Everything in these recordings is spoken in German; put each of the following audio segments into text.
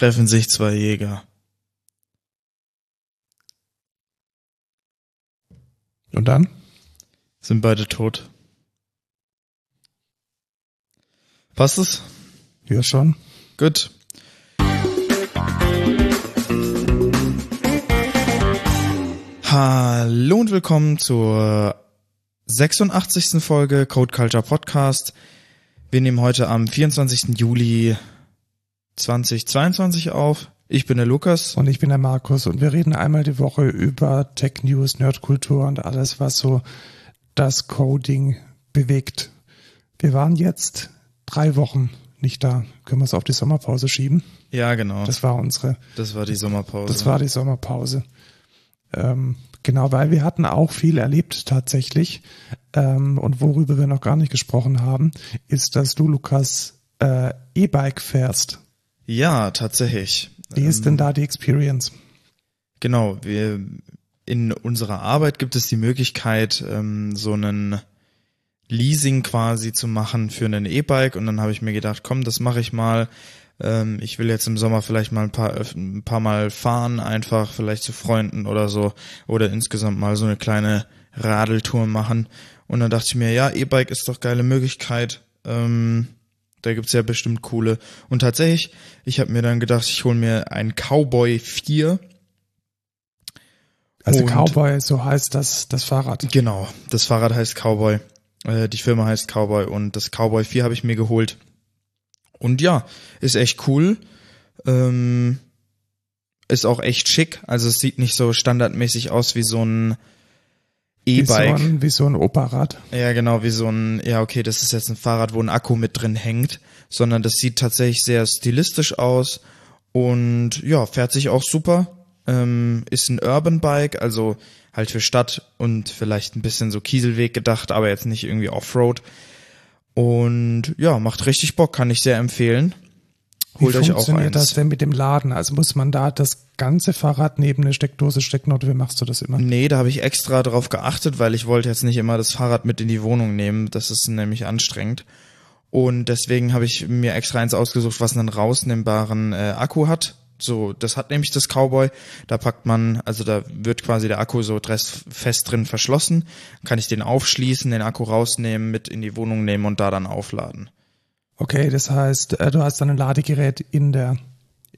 treffen sich zwei Jäger. Und dann? Sind beide tot. Passt es? Ja, schon. Gut. Hallo und willkommen zur 86. Folge Code Culture Podcast. Wir nehmen heute am 24. Juli 2022 auf. Ich bin der Lukas. Und ich bin der Markus und wir reden einmal die Woche über Tech News, Nerdkultur und alles, was so das Coding bewegt. Wir waren jetzt drei Wochen nicht da. Können wir es auf die Sommerpause schieben? Ja, genau. Das war unsere. Das war die Sommerpause. Das war die Sommerpause. Ähm, genau, weil wir hatten auch viel erlebt tatsächlich. Ähm, und worüber wir noch gar nicht gesprochen haben, ist, dass du, Lukas, äh, E-Bike fährst. Ja, tatsächlich. Wie ist denn da die Experience? Genau, wir in unserer Arbeit gibt es die Möglichkeit, ähm, so einen Leasing quasi zu machen für einen E-Bike und dann habe ich mir gedacht, komm, das mache ich mal. Ähm, ich will jetzt im Sommer vielleicht mal ein paar, ein paar Mal fahren, einfach vielleicht zu Freunden oder so oder insgesamt mal so eine kleine Radeltour machen. Und dann dachte ich mir, ja, E-Bike ist doch geile Möglichkeit. Ähm, da gibt's ja bestimmt coole. Und tatsächlich, ich habe mir dann gedacht, ich hole mir ein Cowboy 4. Also Und- Cowboy, so heißt das, das Fahrrad. Genau, das Fahrrad heißt Cowboy. Äh, die Firma heißt Cowboy und das Cowboy 4 habe ich mir geholt. Und ja, ist echt cool. Ähm, ist auch echt schick. Also es sieht nicht so standardmäßig aus wie so ein Wie so E-Bike. ein, wie so ein Operrad. Ja, genau, wie so ein, ja, okay, das ist jetzt ein Fahrrad, wo ein Akku mit drin hängt, sondern das sieht tatsächlich sehr stilistisch aus und ja, fährt sich auch super. Ähm, ist ein Urban Bike, also halt für Stadt und vielleicht ein bisschen so Kieselweg gedacht, aber jetzt nicht irgendwie Offroad. Und ja, macht richtig Bock, kann ich sehr empfehlen. Holt Wie euch auch funktioniert das denn mit dem Laden? Also muss man da das ganze Fahrrad neben eine Steckdose stecken oder wie machst du das immer? Nee, da habe ich extra drauf geachtet, weil ich wollte jetzt nicht immer das Fahrrad mit in die Wohnung nehmen. Das ist nämlich anstrengend. Und deswegen habe ich mir extra eins ausgesucht, was einen rausnehmbaren äh, Akku hat. So, das hat nämlich das Cowboy. Da packt man, also da wird quasi der Akku so fest drin verschlossen. Kann ich den aufschließen, den Akku rausnehmen, mit in die Wohnung nehmen und da dann aufladen. Okay, das heißt, äh, du hast dann ein Ladegerät in der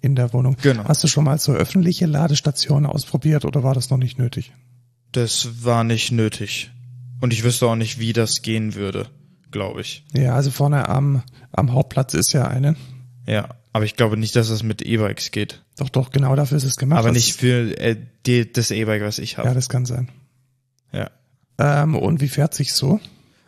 in der Wohnung. Genau. Hast du schon mal so öffentliche Ladestationen ausprobiert oder war das noch nicht nötig? Das war nicht nötig. Und ich wüsste auch nicht, wie das gehen würde, glaube ich. Ja, also vorne am am Hauptplatz ist ja eine. Ja, aber ich glaube nicht, dass das mit E-Bikes geht. Doch, doch, genau dafür ist es gemacht. Aber nicht für äh, die, das E-Bike, was ich Ja, habe. das kann sein. Ja. Ähm, und wie fährt sich so?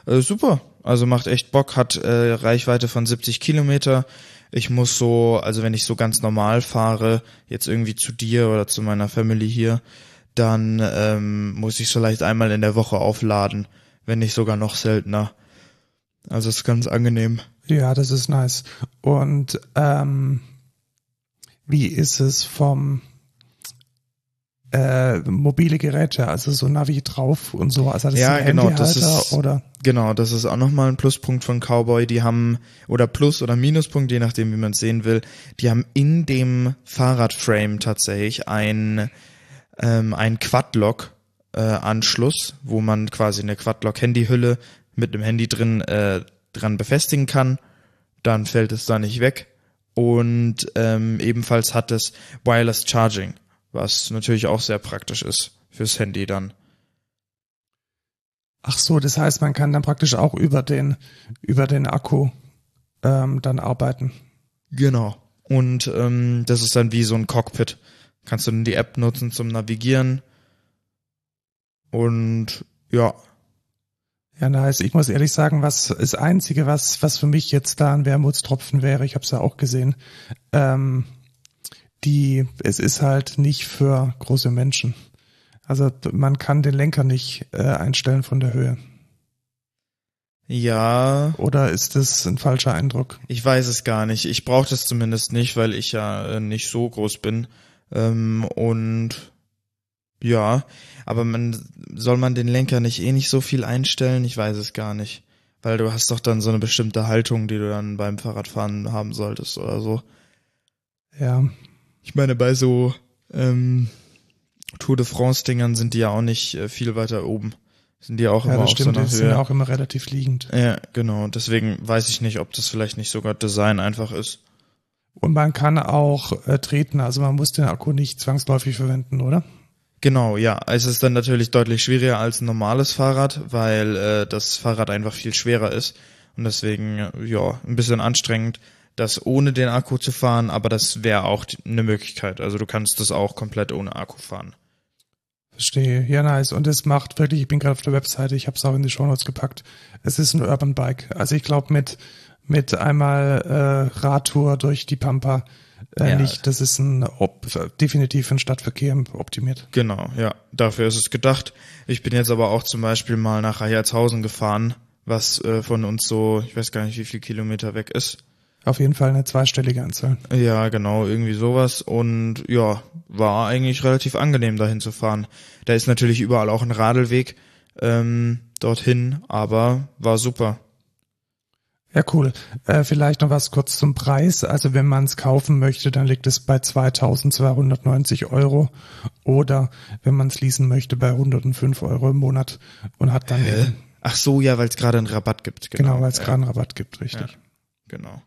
Äh, super. Also macht echt Bock, hat äh, Reichweite von 70 Kilometer. Ich muss so, also wenn ich so ganz normal fahre, jetzt irgendwie zu dir oder zu meiner Family hier, dann ähm, muss ich vielleicht einmal in der Woche aufladen, wenn nicht sogar noch seltener. Also ist ganz angenehm. Ja, das ist nice. Und ähm, wie ist es vom äh, mobile Geräte, also so Navi drauf und so, also das Ja, ein genau, das ist- oder Genau, das ist auch nochmal ein Pluspunkt von Cowboy. Die haben, oder Plus- oder Minuspunkt, je nachdem, wie man es sehen will, die haben in dem Fahrradframe tatsächlich ein, ähm, ein Quadlock-Anschluss, wo man quasi eine Quadlock-Handyhülle mit einem Handy drin äh, dran befestigen kann. Dann fällt es da nicht weg. Und ähm, ebenfalls hat es Wireless Charging, was natürlich auch sehr praktisch ist fürs Handy dann. ach so, das heißt, man kann dann praktisch auch über den über den Akku ähm, dann arbeiten. Genau. Und ähm, das ist dann wie so ein Cockpit. Kannst du dann die App nutzen zum Navigieren. Und ja, Ja, nice. Ich muss ehrlich sagen, was das Einzige, was, was für mich jetzt da ein Wermutstropfen wäre, ich habe es ja auch gesehen, ähm, die, es ist halt nicht für große Menschen. Also man kann den Lenker nicht äh, einstellen von der Höhe. ja, Oder ist das ein falscher Eindruck? ich weiß es gar nicht. Ich brauche das zumindest nicht, weil ich ja äh, nicht so groß bin. Ähm, und ja, aber man soll man den Lenker nicht eh nicht so viel einstellen? Ich weiß es gar nicht. Weil du hast doch dann so eine bestimmte Haltung, die du dann beim Fahrradfahren haben solltest oder so. Ja. Ich meine, bei so ähm, Tour de France-Dingern sind die ja auch nicht äh, viel weiter oben. Sind die auch Ja, immer das auf stimmt, so einer die sind Höhe. auch immer relativ liegend. Ja, genau. Deswegen weiß ich nicht, ob das vielleicht nicht sogar Design einfach ist. Und man kann auch äh, treten, also man muss den Akku nicht zwangsläufig verwenden, oder? Genau, ja. Es ist dann natürlich deutlich schwieriger als ein normales Fahrrad, weil äh, das Fahrrad einfach viel schwerer ist. Und deswegen, ja, ein bisschen anstrengend, das ohne den Akku zu fahren, aber das wäre auch eine Möglichkeit. Also du kannst das auch komplett ohne Akku fahren. Verstehe. Ja, nice. Und es macht wirklich, ich bin gerade auf der Webseite, ich habe es auch in die Shownotes gepackt. Es ist ein Urban Bike. Also ich glaube mit mit einmal äh, Radtour durch die Pampa äh, Ja. nicht. Das ist ein ob, definitiv für den Stadtverkehr optimiert. Genau, ja. Dafür ist es gedacht. Ich bin jetzt aber auch zum Beispiel mal nach Reihertshausen gefahren, was äh, von uns so, ich weiß gar nicht, wie viel Kilometer weg ist. Auf jeden Fall eine zweistellige Anzahl. Ja, genau, irgendwie sowas. Und ja, war eigentlich relativ angenehm, dahin zu fahren. Da ist natürlich überall auch ein Radlweg ähm, dorthin, aber war super. Ja, cool. Äh, vielleicht noch was kurz zum Preis. Also wenn man es kaufen möchte, dann liegt es bei 2290 Euro. Oder wenn man es leasen möchte, bei 105 Euro im Monat und hat dann eben, Ach so, ja, weil es gerade einen Rabatt gibt. genau, Genau, weil es gerade einen Rabatt gibt, richtig. Ja. Genau.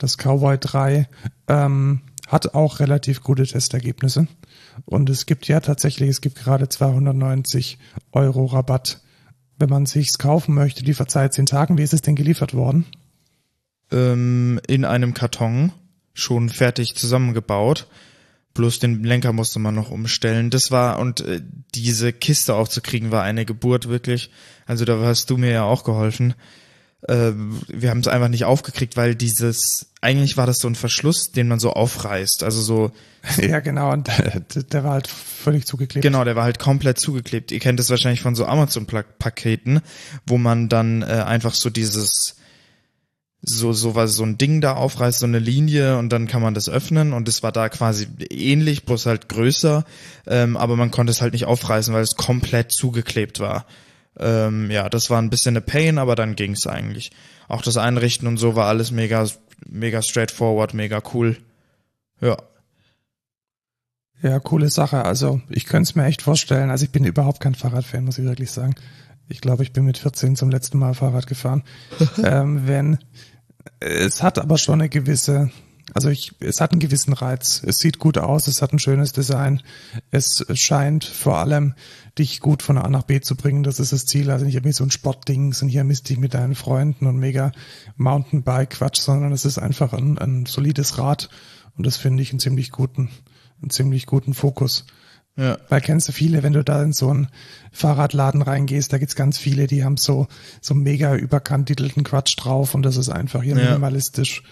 Das Cowboy 3 ähm, hat auch relativ gute Testergebnisse. Und es gibt ja tatsächlich, es gibt gerade 290 Euro Rabatt. Wenn man sich's kaufen möchte, die verzeiht zehn Tagen. Wie ist es denn geliefert worden? Ähm, in einem Karton, schon fertig zusammengebaut. Bloß den Lenker musste man noch umstellen. Das war, und äh, diese Kiste aufzukriegen, war eine Geburt wirklich. Also da hast du mir ja auch geholfen. Ähm, wir haben es einfach nicht aufgekriegt, weil dieses, eigentlich war das so ein Verschluss, den man so aufreißt. Also so, ja, genau. Und äh, der war halt völlig zugeklebt. genau, der war halt komplett zugeklebt. Ihr kennt das wahrscheinlich von so Amazon-Paketen, wo man dann äh, einfach so dieses, so, so was, so ein Ding da aufreißt, so eine Linie und dann kann man das öffnen und es war da quasi ähnlich, bloß halt größer, ähm, aber man konnte es halt nicht aufreißen, weil es komplett zugeklebt war. Ähm, ja, das war ein bisschen eine Pain, aber dann ging's eigentlich. Auch das Einrichten und so war alles mega, mega straightforward, mega cool. Ja. Ja, coole Sache. Also ich könnte es mir echt vorstellen. Also ich bin überhaupt kein Fahrradfan, muss ich wirklich sagen. Ich glaube, ich bin mit 14 zum letzten Mal Fahrrad gefahren. ähm, wenn es hat aber schon eine gewisse, also ich, es hat einen gewissen Reiz. Es sieht gut aus, es hat ein schönes Design. Es scheint vor allem dich gut von A nach B zu bringen. Das ist das Ziel. Also nicht irgendwie so ein Sportding, und hier misst dich mit deinen Freunden und mega Mountainbike-Quatsch, sondern es ist einfach ein, ein solides Rad. Und das finde ich einen ziemlich guten, einen ziemlich guten Fokus. Ja. Weil kennst du viele, wenn du da in so einen Fahrradladen reingehst, da gibt's ganz viele, die haben so, so mega überkandidelten Quatsch drauf und das ist einfach hier Ja. minimalistisch,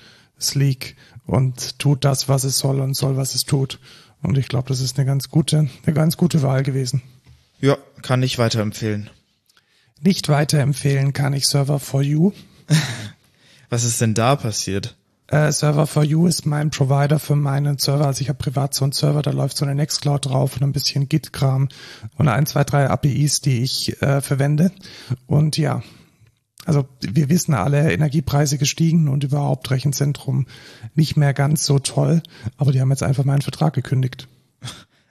sleek und tut das, was es soll und soll, was es tut. Und ich glaube, das ist eine ganz gute, eine ganz gute Wahl gewesen. Ja, kann ich weiterempfehlen. Nicht weiterempfehlen kann ich Server for You. Was ist denn da passiert? Äh, Server for You ist mein Provider für meinen Server. Also ich habe privat so einen Server, da läuft so eine Nextcloud drauf und ein bisschen Git-Kram und ein, zwei, drei APIs, die ich äh, verwende. Und ja, also wir wissen alle, Energiepreise gestiegen und überhaupt Rechenzentrum nicht mehr ganz so toll. Aber die haben jetzt einfach meinen Vertrag gekündigt.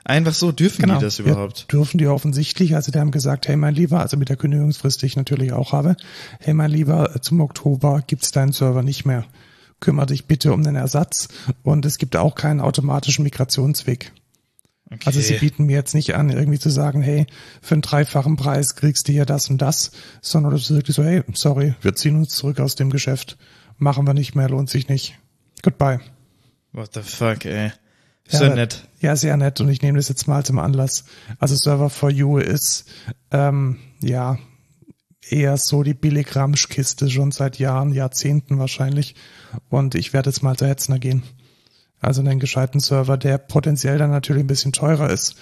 Einfach so, dürfen Genau. die das überhaupt? Ja, dürfen die offensichtlich. Also die haben gesagt, hey mein Lieber, also mit der Kündigungsfrist, die ich natürlich auch habe, hey mein Lieber, zum Oktober gibt's deinen Server nicht mehr. Kümmer dich bitte um den Ersatz und es gibt auch keinen automatischen Migrationsweg. Okay. Also sie bieten mir jetzt nicht an, irgendwie zu sagen, hey, für einen dreifachen Preis kriegst du hier das und das, sondern das ist wirklich so, hey, sorry, wir ziehen uns zurück aus dem Geschäft, machen wir nicht mehr, lohnt sich nicht. Goodbye. What the fuck, ey. So Ja, nett. Ja, sehr nett und ich nehme das jetzt mal zum Anlass. Also Server for You ist ähm, ja eher so die Billigramschkiste schon seit Jahren, Jahrzehnten wahrscheinlich. Und ich werde jetzt mal zu Hetzner gehen. Also einen gescheiten Server, der potenziell dann natürlich ein bisschen teurer ist,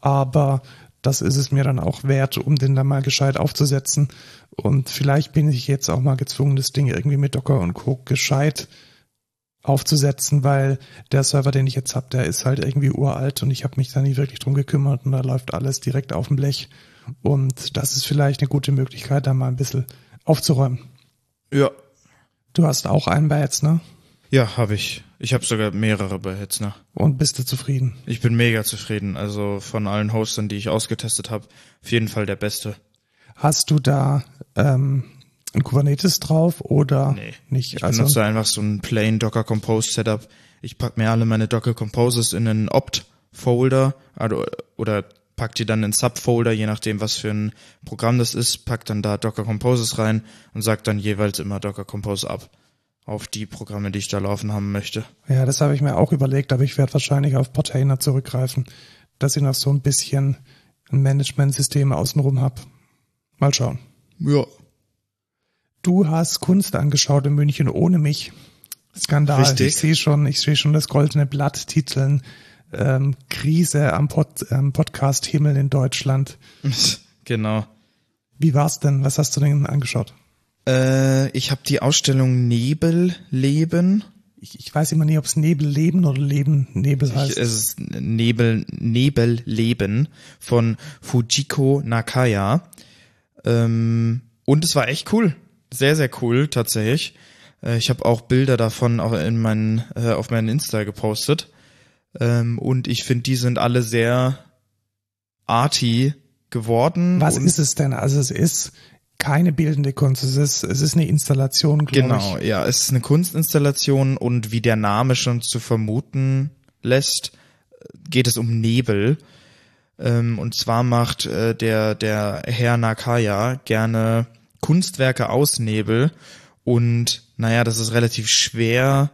aber das ist es mir dann auch wert, um den dann mal gescheit aufzusetzen. Und vielleicht bin ich jetzt auch mal gezwungen, das Ding irgendwie mit Docker und Co. gescheit aufzusetzen, weil der Server, den ich jetzt habe, der ist halt irgendwie uralt und ich habe mich da nie wirklich drum gekümmert und da läuft alles direkt auf dem Blech. Und das ist vielleicht eine gute Möglichkeit, da mal ein bisschen aufzuräumen. Ja. Du hast auch einen bei jetzt, ne? Ja, habe ich. Ich habe sogar mehrere bei Hitzner. Und bist du zufrieden? Ich bin mega zufrieden. Also von allen Hostern, die ich ausgetestet habe, auf jeden Fall der beste. Hast du da ähm, ein Kubernetes drauf oder Nee, nicht? Ich also benutze einfach so ein plain Docker Compose Setup. Ich pack mir alle meine Docker Composes in einen Opt-Folder also, oder pack die dann in Subfolder, je nachdem, was für ein Programm das ist, pack dann da Docker Composes rein und sag dann jeweils immer Docker Compose ab auf die Programme, die ich da laufen haben möchte. ja, das habe ich mir auch überlegt, aber ich werde wahrscheinlich auf Portainer zurückgreifen, dass ich noch so ein bisschen ein Management-System außenrum hab. Mal schauen. Ja. Du hast Kunst angeschaut in München ohne mich. Skandal. Richtig. Ich sehe schon, ich sehe schon das goldene Blatt titeln. Ähm, Krise am, Pod, am Podcast-Himmel in Deutschland. genau. Wie war's denn? Was hast du denn angeschaut? Äh, ich habe die Ausstellung Nebelleben. Ich, ich weiß immer nie, ob es Nebelleben oder Leben Nebel Ich, heißt. es ist Nebel, Nebelleben von Fujiko Nakaya. Ähm, und es war echt cool. Sehr, sehr cool, tatsächlich. Äh, ich habe auch Bilder davon auch in meinen, äh, auf meinen Insta gepostet. Ähm, und ich finde, die sind alle sehr arty geworden. Was ist es denn? Also es ist keine bildende Kunst, es ist, es ist eine Installation, glaube Genau, ich. ja, es ist eine Kunstinstallation und wie der Name schon zu vermuten lässt, geht es um Nebel. Ähm, und zwar macht äh, der, der Herr Nakaya gerne Kunstwerke aus Nebel und naja, das ist relativ schwer,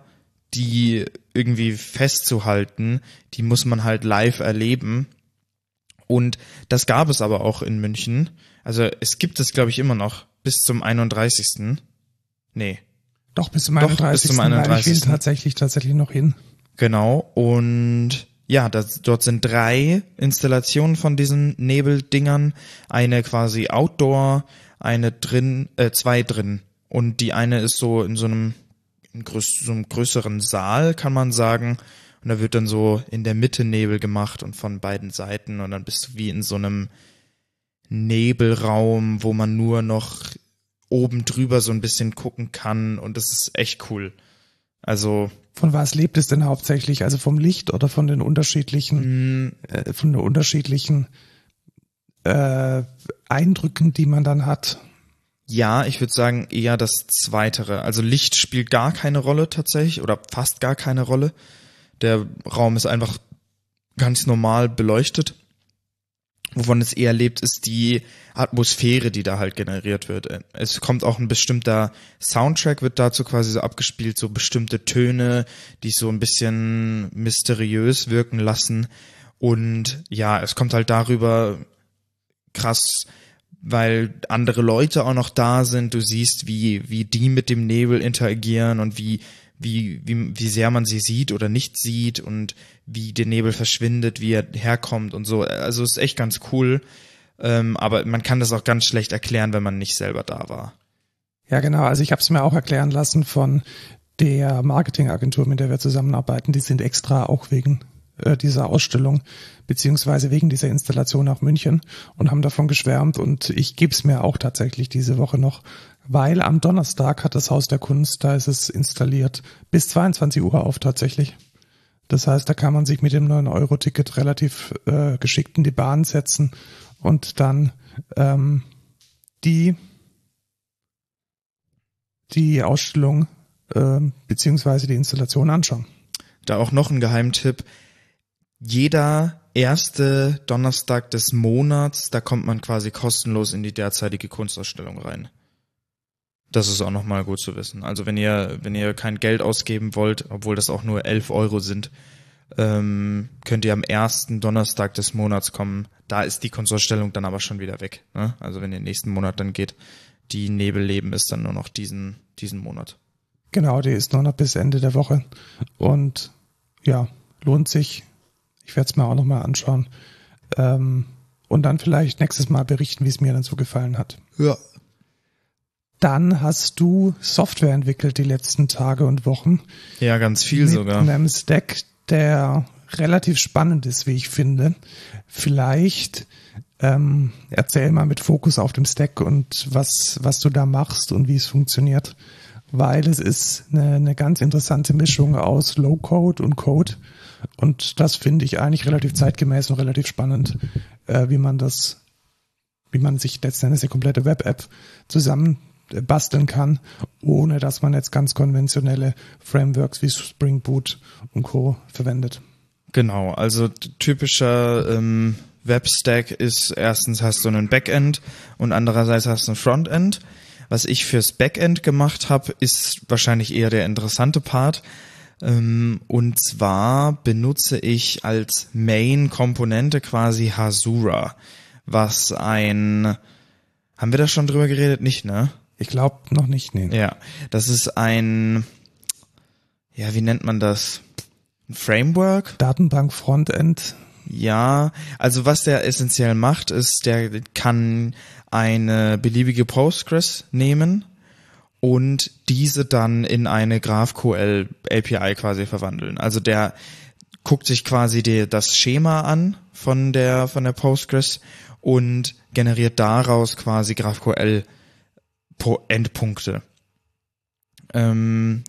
die irgendwie festzuhalten. Die muss man halt live erleben. Und das gab es aber auch in München. Also es gibt es, glaube ich, immer noch bis zum 31. Nee, Doch, bis zum Doch, 31. bis zum Weil ich will 31.. tatsächlich, tatsächlich noch hin. Genau, und ja, das, dort sind drei Installationen von diesen Nebeldingern. Eine quasi Outdoor, eine drin, äh, zwei drin. Und die eine ist so in so einem, in größ, so einem größeren Saal, kann man sagen. Und da wird dann so in der Mitte Nebel gemacht und von beiden Seiten. Und dann bist du wie in so einem Nebelraum, wo man nur noch oben drüber so ein bisschen gucken kann. Und das ist echt cool. Also, Von was lebt es denn hauptsächlich? Also vom Licht oder von den unterschiedlichen, mh, äh, von den unterschiedlichen äh, Eindrücken, die man dann hat? Ja, ich würde sagen eher das Zweitere. Also Licht spielt gar keine Rolle tatsächlich oder fast gar keine Rolle. Der Raum ist einfach ganz normal beleuchtet. Wovon es eher lebt, ist die Atmosphäre, die da halt generiert wird. Es kommt auch ein bestimmter Soundtrack, wird dazu quasi so abgespielt, so bestimmte Töne, die so ein bisschen mysteriös wirken lassen. Und ja, es kommt halt darüber krass weil andere Leute auch noch da sind. Du siehst, wie, wie die mit dem Nebel interagieren und wie, wie, wie, wie sehr man sie sieht oder nicht sieht und wie der Nebel verschwindet, wie er herkommt und so. Also ist echt ganz cool. Ähm, aber man kann das auch ganz schlecht erklären, wenn man nicht selber da war. Ja, genau. Also ich habe es mir auch erklären lassen von der Marketingagentur, mit der wir zusammenarbeiten. Die sind extra auch wegen äh, dieser Ausstellung beziehungsweise wegen dieser Installation nach München und haben davon geschwärmt und ich gebe es mir auch tatsächlich diese Woche noch, weil am Donnerstag hat das Haus der Kunst, da ist es installiert, bis 22 Uhr auf tatsächlich. Das heißt, da kann man sich mit dem 9-Euro-Ticket relativ äh, geschickt in die Bahn setzen und dann ähm, die die Ausstellung äh, beziehungsweise die Installation anschauen. Da auch noch ein Geheimtipp. Jeder erste Donnerstag des Monats, da kommt man quasi kostenlos in die derzeitige Kunstausstellung rein. Das ist auch nochmal gut zu wissen. Also wenn ihr, wenn ihr kein Geld ausgeben wollt, obwohl das auch nur 11 Euro sind, ähm, könnt ihr am ersten Donnerstag des Monats kommen. Da ist die Kunstausstellung dann aber schon wieder weg. Ne? Also wenn ihr nächsten Monat dann geht, die Nebelleben ist dann nur noch diesen, diesen Monat. Genau, die ist nur noch bis Ende der Woche. Und ja, lohnt sich. Ich werde es mir auch nochmal anschauen. Ähm, und dann vielleicht nächstes Mal berichten, wie es mir dann so gefallen hat. Ja. Dann hast du Software entwickelt die letzten Tage und Wochen. Ja, ganz viel mit sogar. einem Stack, der relativ spannend ist, wie ich finde. Vielleicht ähm, erzähl mal mit Fokus auf dem Stack und was, was du da machst und wie es funktioniert. weil es ist eine, eine ganz interessante Mischung aus Low-Code und Code. Und das finde ich eigentlich relativ zeitgemäß und relativ spannend, äh, wie man das, wie man sich letztendlich die komplette Web-App zusammen basteln kann, ohne dass man jetzt ganz konventionelle Frameworks wie Spring Boot und Co. verwendet. Genau, also typischer ähm, Webstack ist erstens hast du einen Backend und andererseits hast du ein Frontend. Was ich fürs Backend gemacht habe, ist wahrscheinlich eher der interessante Part. Ähm, und zwar benutze ich als Main-Komponente quasi Hasura, was ein, haben wir da schon drüber geredet? Nicht, ne? Ich glaube noch nicht, nee. Ja, das ist ein, ja, wie nennt man das? Ein Framework? Datenbank Frontend. Ja, also was der essentiell macht, ist, der kann eine beliebige Postgres nehmen und diese dann in eine GraphQL API quasi verwandeln. Also der guckt sich quasi die, das Schema an von der, von der Postgres und generiert daraus quasi GraphQL Endpunkte. Ähm,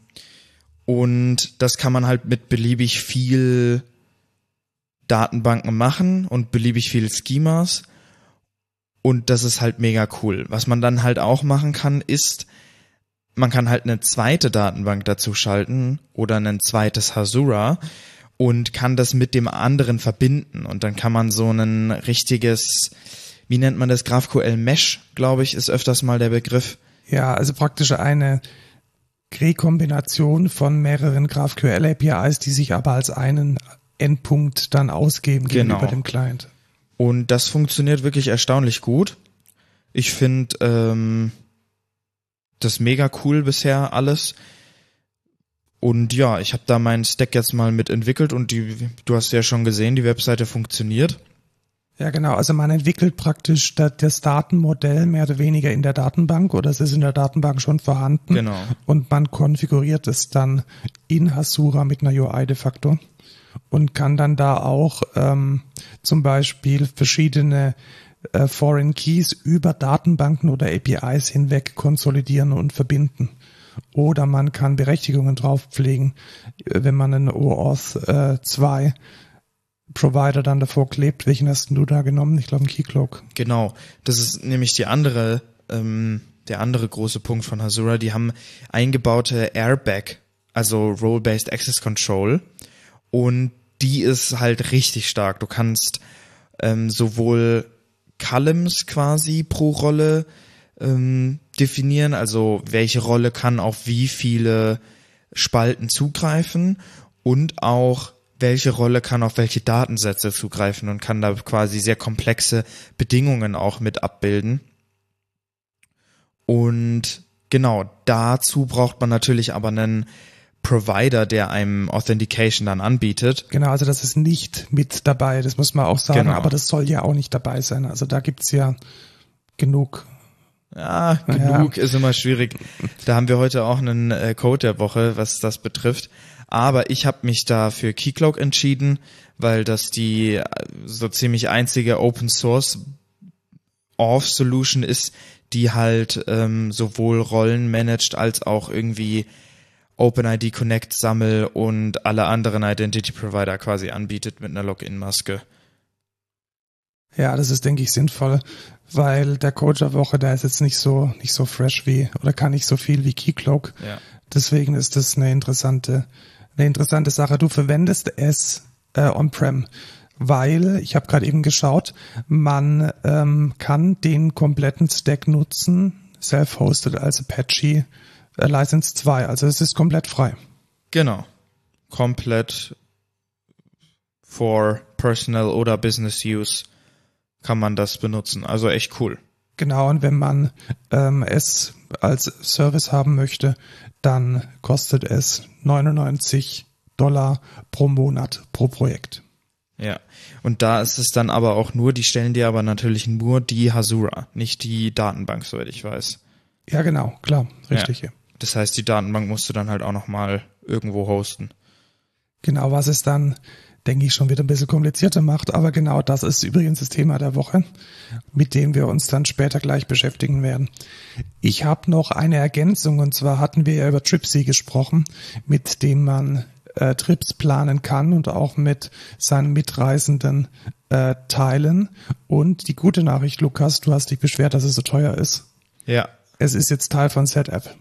und das kann man halt mit beliebig viel Datenbanken machen und beliebig viele Schemas. Und das ist halt mega cool. Was man dann halt auch machen kann, ist, man kann halt eine zweite Datenbank dazu schalten oder ein zweites Hasura und kann das mit dem anderen verbinden. Und dann kann man so ein richtiges, wie nennt man das, GraphQL Mesh, glaube ich, ist öfters mal der Begriff. Ja, also praktisch eine Rekombination von mehreren GraphQL APIs, die sich aber als einen Endpunkt dann ausgeben gegenüber genau. dem Client. Und das funktioniert wirklich erstaunlich gut. Ich finde ähm, das mega cool bisher alles. Und ja, ich habe da meinen Stack jetzt mal mitentwickelt und die, du hast ja schon gesehen, die Webseite funktioniert. Ja, genau. Also man entwickelt praktisch das Datenmodell mehr oder weniger in der Datenbank oder es ist in der Datenbank schon vorhanden. Genau. Und man konfiguriert es dann in Hasura mit einer UI de facto und kann dann da auch ähm, zum Beispiel verschiedene äh, Foreign Keys über Datenbanken oder APIs hinweg konsolidieren und verbinden. Oder man kann Berechtigungen draufpflegen, äh, wenn man einen OAuth äh, 2 Provider dann davor klebt. Welchen hast du da genommen? Ich glaube, ein Keycloak. Genau. Das ist nämlich die andere, ähm, der andere große Punkt von Hasura. Die haben eingebaute Airbag, also Role-Based Access Control und die ist halt richtig stark. Du kannst ähm, sowohl Columns quasi pro Rolle ähm, definieren, also welche Rolle kann auf wie viele Spalten zugreifen und auch welche Rolle kann auf welche Datensätze zugreifen und kann da quasi sehr komplexe Bedingungen auch mit abbilden. Und genau, dazu braucht man natürlich aber einen Provider, der einem Authentication dann anbietet. Genau, also das ist nicht mit dabei, das muss man auch sagen, genau. aber das soll ja auch nicht dabei sein. Also da gibt's ja genug. Ja, genug ja. ist immer schwierig. Da haben wir heute auch einen äh, Code der Woche, was das betrifft. Aber ich habe mich da für Keycloak entschieden, weil das die äh, so ziemlich einzige Open Source Auth Solution ist, die halt ähm, sowohl Rollen managt als auch irgendwie OpenID Connect Sammel und alle anderen Identity Provider quasi anbietet mit einer Login-Maske. Ja, das ist, denke ich, sinnvoll, weil der Code der Woche, der ist jetzt nicht so, nicht so fresh wie, oder kann nicht so viel wie Keycloak. Ja. Deswegen ist das eine interessante, eine interessante Sache. Du verwendest es äh, on-prem, weil, ich habe gerade eben geschaut, man ähm, kann den kompletten Stack nutzen, self-hosted als Apache License 2. Also es ist komplett frei. Genau. Komplett for personal oder business use kann man das benutzen. Also echt cool. Genau, und wenn man ähm, es als Service haben möchte, dann kostet es 99 Dollar pro Monat pro Projekt. Ja, und da ist es dann aber auch nur, die stellen dir aber natürlich nur die Hasura, nicht die Datenbank, soweit ich weiß. Ja, genau, klar, richtig. Ja. Das heißt, die Datenbank musst du dann halt auch nochmal irgendwo hosten. Genau, was es dann, denke ich, schon wieder ein bisschen komplizierter macht. Aber genau das ist übrigens das Thema der Woche, mit dem wir uns dann später gleich beschäftigen werden. Ich habe noch eine Ergänzung und zwar hatten wir ja über Tripsy gesprochen, mit dem man äh, Trips planen kann und auch mit seinen Mitreisenden äh, teilen. Und die gute Nachricht, Lukas, du hast dich beschwert, dass es so teuer ist. Ja. Es ist jetzt Teil von ZApp.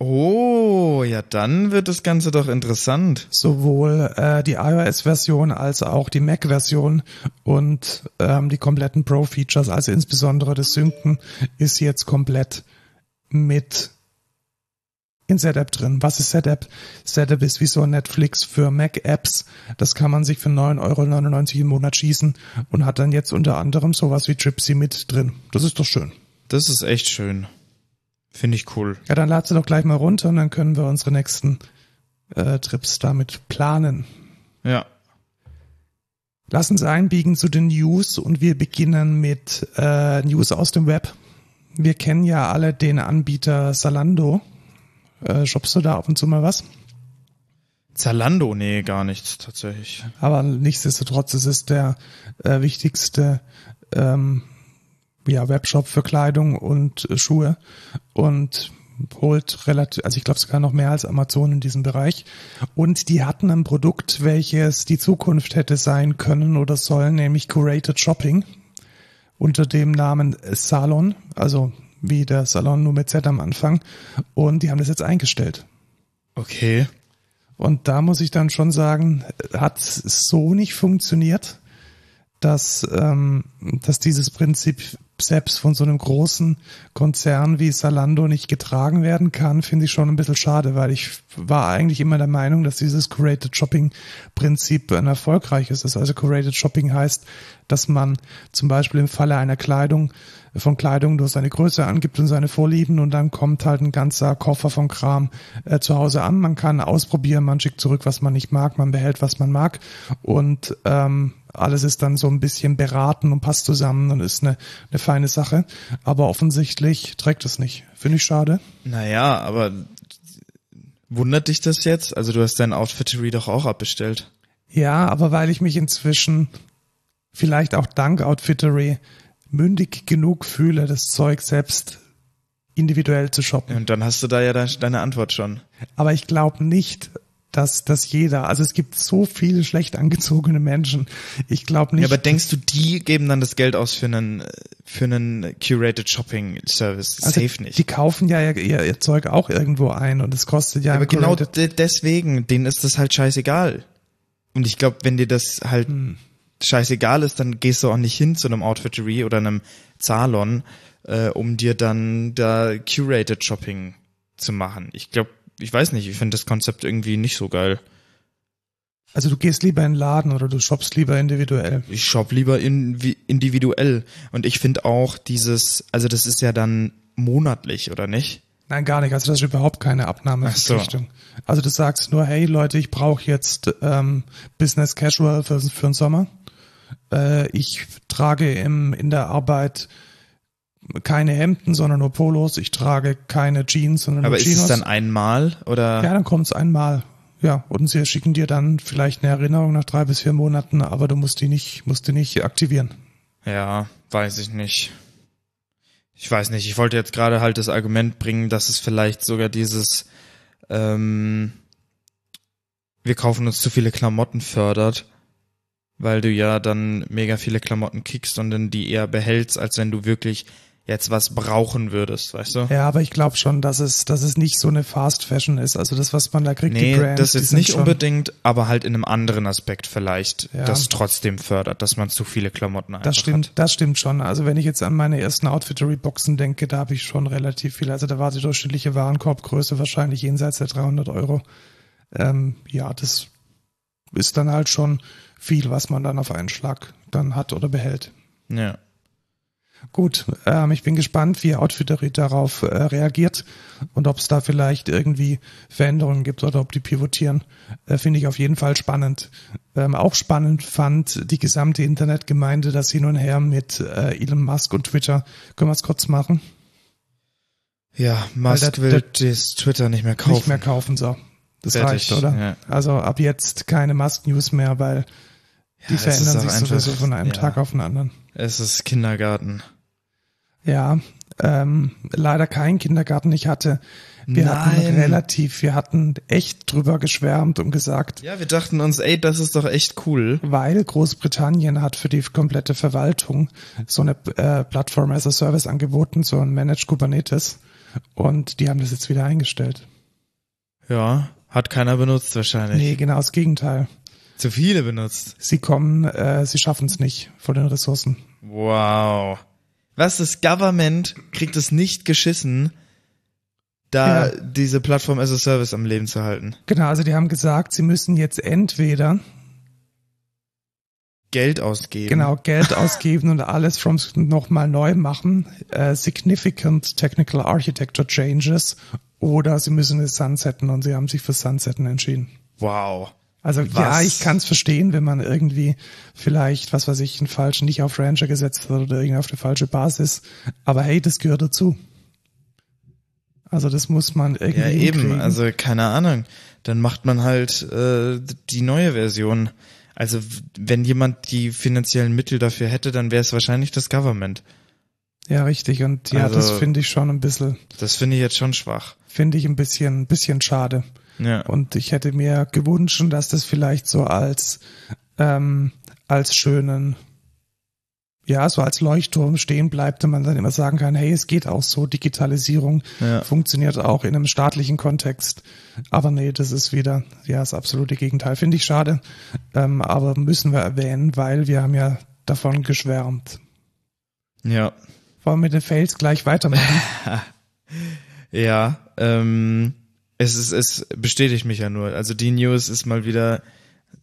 Oh, ja, dann wird das Ganze doch interessant. Sowohl äh, die iOS-Version als auch die Mac-Version und ähm, die kompletten Pro-Features, also insbesondere das Synken, ist jetzt komplett mit in ZApp drin. Was ist ZApp? ZApp ist wie so Netflix für Mac-Apps. Das kann man sich für 9,99 Euro im Monat schießen und hat dann jetzt unter anderem sowas wie Tripsy mit drin. Das ist doch schön. Das ist echt schön. Finde ich cool. Ja, dann lad sie doch gleich mal runter und dann können wir unsere nächsten äh, Trips damit planen. Ja. Lass uns einbiegen zu den News und wir beginnen mit äh, News aus dem Web. Wir kennen ja alle den Anbieter Salando. Äh, shoppst du da ab und zu mal was? Zalando, nee, gar nichts tatsächlich. Aber nichtsdestotrotz ist es der äh, wichtigste ähm, ja, Webshop für Kleidung und äh, Schuhe und holt relativ, also ich glaube sogar noch mehr als Amazon in diesem Bereich. Und die hatten ein Produkt, welches die Zukunft hätte sein können oder sollen, nämlich Curated Shopping unter dem Namen Salon, also wie der Salon nur mit Z am Anfang. Und die haben das jetzt eingestellt. Okay. Und da muss ich dann schon sagen, hat so nicht funktioniert, dass, ähm, dass dieses Prinzip selbst von so einem großen Konzern wie Salando nicht getragen werden kann, finde ich schon ein bisschen schade, weil ich war eigentlich immer der Meinung, dass dieses Curated Shopping Prinzip ein erfolgreiches ist. Also Curated Shopping heißt, dass man zum Beispiel im Falle einer Kleidung von Kleidung nur seine Größe angibt und seine Vorlieben und dann kommt halt ein ganzer Koffer von Kram äh, zu Hause an. Man kann ausprobieren, man schickt zurück, was man nicht mag, man behält, was man mag und ähm, alles ist dann so ein bisschen beraten und passt zusammen und ist eine, eine feine Sache. Aber offensichtlich trägt es nicht. Finde ich schade. Naja, aber wundert dich das jetzt? Also du hast dein Outfittery doch auch abbestellt. Ja, aber weil ich mich inzwischen vielleicht auch dank Outfittery mündig genug fühle, das Zeug selbst individuell zu shoppen. Und dann hast du da ja deine Antwort schon. Aber ich glaube nicht, dass, dass jeder, also es gibt so viele schlecht angezogene Menschen. Ich glaube nicht. Ja, aber denkst du, die geben dann das Geld aus für einen, für einen curated Shopping Service? Also Safe nicht. Die kaufen ja ihr, ihr Zeug auch irgendwo ein und es kostet ja. aber genau deswegen, denen ist das halt scheißegal. Und ich glaube, wenn dir das halt Hm. Scheißegal ist, dann gehst du auch nicht hin zu einem Outfittery oder einem Zalon, äh, um dir dann da curated Shopping zu machen. Ich glaube, ich weiß nicht, ich finde das Konzept irgendwie nicht so geil. Also du gehst lieber in den Laden oder du shoppst lieber individuell. Ich shop lieber in, wie, individuell. Und ich finde auch dieses, also das ist ja dann monatlich, oder nicht? Nein, gar nicht. Also das ist überhaupt keine Abnahmeverpflichtung. Also du sagst nur, hey Leute, ich brauche jetzt ähm, Business Casual für, für den Sommer. Äh, ich trage im, in der Arbeit keine Hemden, sondern nur Polos. Ich trage keine Jeans, sondern Aber nur ist Chinos. es dann einmal oder? ja, dann kommt's einmal. Ja, und sie schicken dir dann vielleicht eine Erinnerung nach drei bis vier Monaten, aber du musst die nicht, musst die nicht aktivieren. Ja, weiß ich nicht. Ich weiß nicht. Ich wollte jetzt gerade halt das Argument bringen, dass es vielleicht sogar dieses ähm, wir kaufen uns zu viele Klamotten fördert, weil du ja dann mega viele Klamotten kriegst und dann die eher behältst, als wenn du wirklich jetzt was brauchen würdest, weißt du? Ja, aber ich glaube schon, dass es, dass es nicht so eine Fast Fashion ist. Also das, was man da kriegt, Nee, die Brands, das sind nicht unbedingt, aber halt in einem anderen Aspekt vielleicht, Ja. das trotzdem fördert, dass man zu viele Klamotten einfach Das stimmt, hat. das stimmt schon. Also wenn ich jetzt an meine ersten Outfittery-Boxen denke, da habe ich schon relativ viel. Also da war die durchschnittliche Warenkorbgröße wahrscheinlich jenseits der 300 Euro. Ähm, ja, das ist dann halt schon viel, was man dann auf einen Schlag dann hat oder behält. Ja. Gut, ähm, ich bin gespannt, wie Outfittery darauf äh, reagiert und ob es da vielleicht irgendwie Veränderungen gibt oder ob die pivotieren. Äh, Finde ich auf jeden Fall spannend. Ähm, auch spannend fand die gesamte Internetgemeinde das Hin und Her mit äh, Elon Musk und Twitter. Können wir es kurz machen? Ja, Musk der- will das Twitter nicht mehr kaufen. Nicht mehr kaufen, so. Das Fertig, reicht, oder? ja. Also ab jetzt keine Must-News mehr, weil die Ja, verändern sich einfach- sowieso von einem ja. Tag auf den anderen. Es ist Kindergarten. Ja, ähm, leider kein Kindergarten. Ich hatte, wir hatten Nein. relativ, wir hatten echt drüber geschwärmt und gesagt, Ja, wir dachten uns, ey, das ist doch echt cool. weil Großbritannien hat für die komplette Verwaltung so eine äh, Plattform as a Service angeboten, so ein Managed Kubernetes. Und die haben das jetzt wieder eingestellt. Ja, hat keiner benutzt wahrscheinlich. Nee, genau das Gegenteil. Zu viele benutzt. Sie kommen, äh, sie schaffen es nicht vor den Ressourcen. Wow. Was, das Government kriegt es nicht geschissen, da Ja. diese Plattform as a Service am Leben zu halten. Genau, also die haben gesagt, sie müssen jetzt entweder Geld ausgeben. genau Geld ausgeben und alles from nochmal neu machen, äh, significant technical architecture changes, oder sie müssen es sunsetten und sie haben sich für sunsetten entschieden. Wow. Also Was? ja, ich kann es verstehen, wenn man irgendwie vielleicht, was weiß ich, einen falschen nicht auf Ranger gesetzt hat oder irgendwie auf eine falsche Basis. Aber hey, das gehört dazu. Also das muss man irgendwie Ja, eben. hinkriegen. Also, keine Ahnung. Dann macht man halt äh, die neue Version. Also, wenn jemand die finanziellen Mittel dafür hätte, dann wäre es wahrscheinlich das Government. Ja, richtig. Und ja, Also- das finde ich schon ein bisschen, Das finde ich jetzt schon schwach. finde ich ein bisschen, ein bisschen schade. Ja. Und ich hätte mir gewünscht, dass das vielleicht so als, ähm, als schönen, ja, so als Leuchtturm stehen bleibt und man dann immer sagen kann, hey, es geht auch so, Digitalisierung Ja. funktioniert auch in einem staatlichen Kontext. Aber nee, das ist wieder, ja, das absolute Gegenteil. Finde ich schade, ähm, aber müssen wir erwähnen, weil wir haben ja davon geschwärmt. Ja. Wir mit den Fails gleich weitermachen? Ja, ähm, es ist, es bestätigt mich ja nur. Also die News ist mal wieder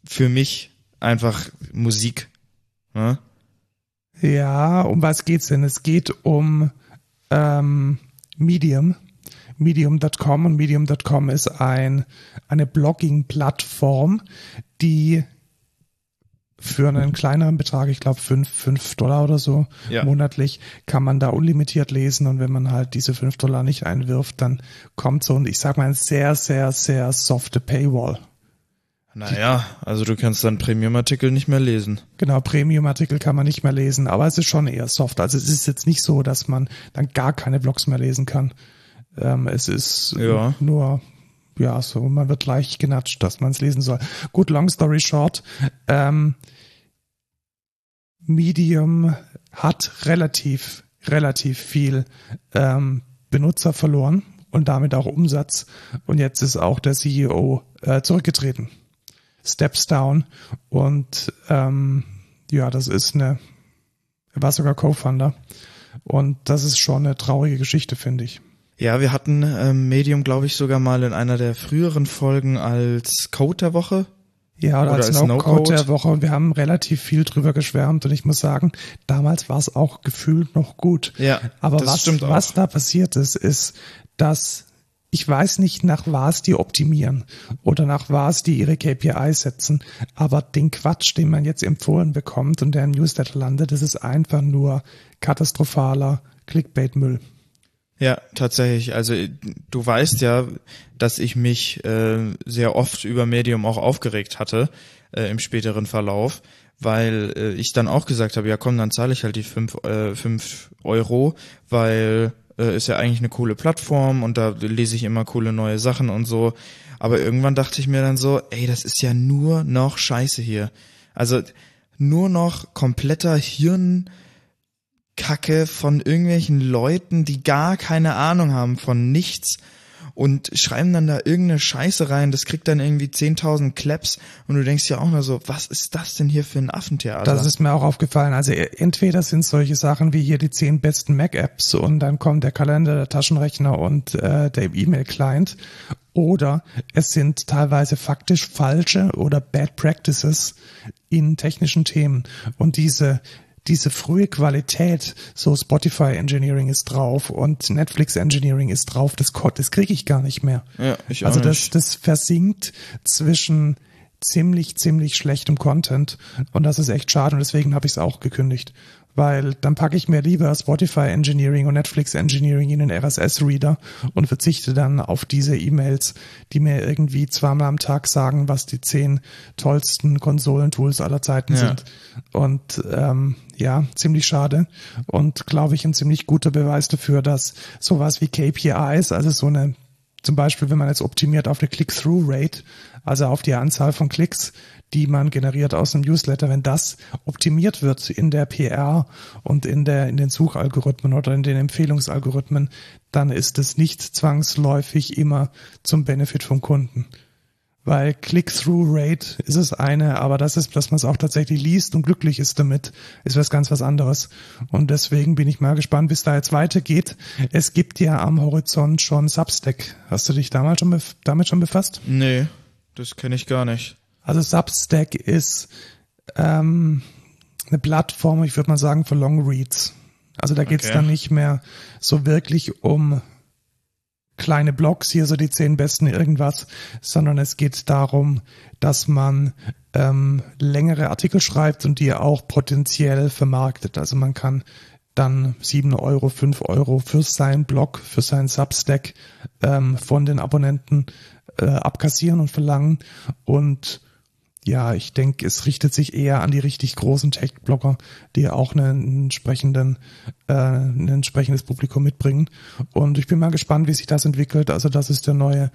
für mich einfach Musik. Ne? Ja, um was geht's denn? Es geht um ähm, Medium, medium.com und medium.com ist ein eine Blogging-Plattform, die für einen kleineren Betrag, ich glaube fünf fünf Dollar oder so Ja. monatlich, kann man da unlimitiert lesen und wenn man halt diese fünf Dollar nicht einwirft, dann kommt so ein, ich sag mal, ein sehr, sehr, sehr softe Paywall. Naja, also du kannst dann Premium-Artikel nicht mehr lesen. Genau, Premium-Artikel kann man nicht mehr lesen, aber es ist schon eher soft. Also es ist jetzt nicht so, dass man dann gar keine Blogs mehr lesen kann. Ähm, es ist Ja. nur, ja, so, man wird leicht genatscht, dass man es lesen soll. Gut, long story short, ähm, Medium hat relativ, relativ viel ähm, Benutzer verloren und damit auch Umsatz. Und jetzt ist auch der CEO äh, zurückgetreten. Steps down und ähm, ja, das ist eine, er war sogar Co-Founder und das ist schon eine traurige Geschichte, finde ich. Ja, wir hatten ähm, Medium, glaube ich, sogar mal in einer der früheren Folgen als Code der Woche. Ja, oder, Oder als als No-Code No-Code. der Woche und wir haben relativ viel drüber geschwärmt und ich muss sagen, damals war es auch gefühlt noch gut. Ja, Aber das was, stimmt auch. was da passiert ist, ist, dass ich weiß nicht, nach was die optimieren oder nach was die ihre KPIs setzen, aber den Quatsch, den man jetzt empfohlen bekommt und der im Newsletter landet, das ist einfach nur katastrophaler Clickbait-Müll. Ja, tatsächlich. Also äh, du weißt ja, dass ich mich äh, sehr oft über Medium auch aufgeregt hatte äh, im späteren Verlauf, weil äh, ich dann auch gesagt habe, ja komm, dann zahle ich halt die fünf äh, fünf Euro, weil äh, ist ja eigentlich eine coole Plattform und da lese ich immer coole neue Sachen und so. Aber irgendwann dachte ich mir dann so, ey, das ist ja nur noch Scheiße hier. Also nur noch kompletter Hirn. Kacke von irgendwelchen Leuten, die gar keine Ahnung haben von nichts und schreiben dann da irgendeine Scheiße rein, das kriegt dann irgendwie 10.000 Claps und du denkst ja auch nur so, was ist das denn hier für ein Affentheater? Das ist mir auch aufgefallen. Also entweder sind solche Sachen wie hier die zehn besten Mac-Apps und dann kommt der Kalender, der Taschenrechner und äh, der E-Mail-Client. Oder es sind teilweise faktisch falsche oder Bad Practices in technischen Themen. Und diese diese frühe Qualität, so Spotify Engineering ist drauf und Netflix Engineering ist drauf, das, das kriege ich gar nicht mehr. Ja, ich auch also das, das versinkt zwischen ziemlich, ziemlich schlechtem Content und das ist echt schade und deswegen habe ich es auch gekündigt, weil dann packe ich mir lieber Spotify Engineering und Netflix Engineering in den RSS-Reader und verzichte dann auf diese E-Mails, die mir irgendwie zweimal am Tag sagen, was die zehn tollsten Konsolentools aller Zeiten Ja. sind. Und ähm, ja, ziemlich schade und glaube ich ein ziemlich guter Beweis dafür, dass sowas wie KPIs, also so eine zum Beispiel, wenn man jetzt optimiert auf eine Click-Through-Rate, also auf die Anzahl von Klicks, die man generiert aus einem Newsletter, wenn das optimiert wird in der PR und in der, in den Suchalgorithmen oder in den Empfehlungsalgorithmen, dann ist es nicht zwangsläufig immer zum Benefit vom Kunden. Weil Click-Through-Rate ist es eine, aber das ist, dass man es auch tatsächlich liest und glücklich ist damit, ist was ganz was anderes. Und deswegen bin ich mal gespannt, wie es da jetzt weitergeht. Es gibt ja am Horizont schon Substack. Hast du dich damals schon damit schon befasst? Nee, das kenne ich gar nicht. Also Substack ist ähm, eine Plattform, ich würde mal sagen, für Long Reads. Also da geht's Okay. dann nicht mehr so wirklich um kleine Blogs, hier so die zehn besten irgendwas, sondern es geht darum, dass man ähm, längere Artikel schreibt und die auch potenziell vermarktet. Also man kann dann sieben Euro, fünf Euro für seinen Blog, für seinen Substack ähm, von den Abonnenten äh, abkassieren und verlangen. Und ja, ich denke, es richtet sich eher an die richtig großen Tech-Blogger, die auch einen entsprechenden, äh, ein entsprechendes Publikum mitbringen. Und ich bin mal gespannt, wie sich das entwickelt. Also das ist der neue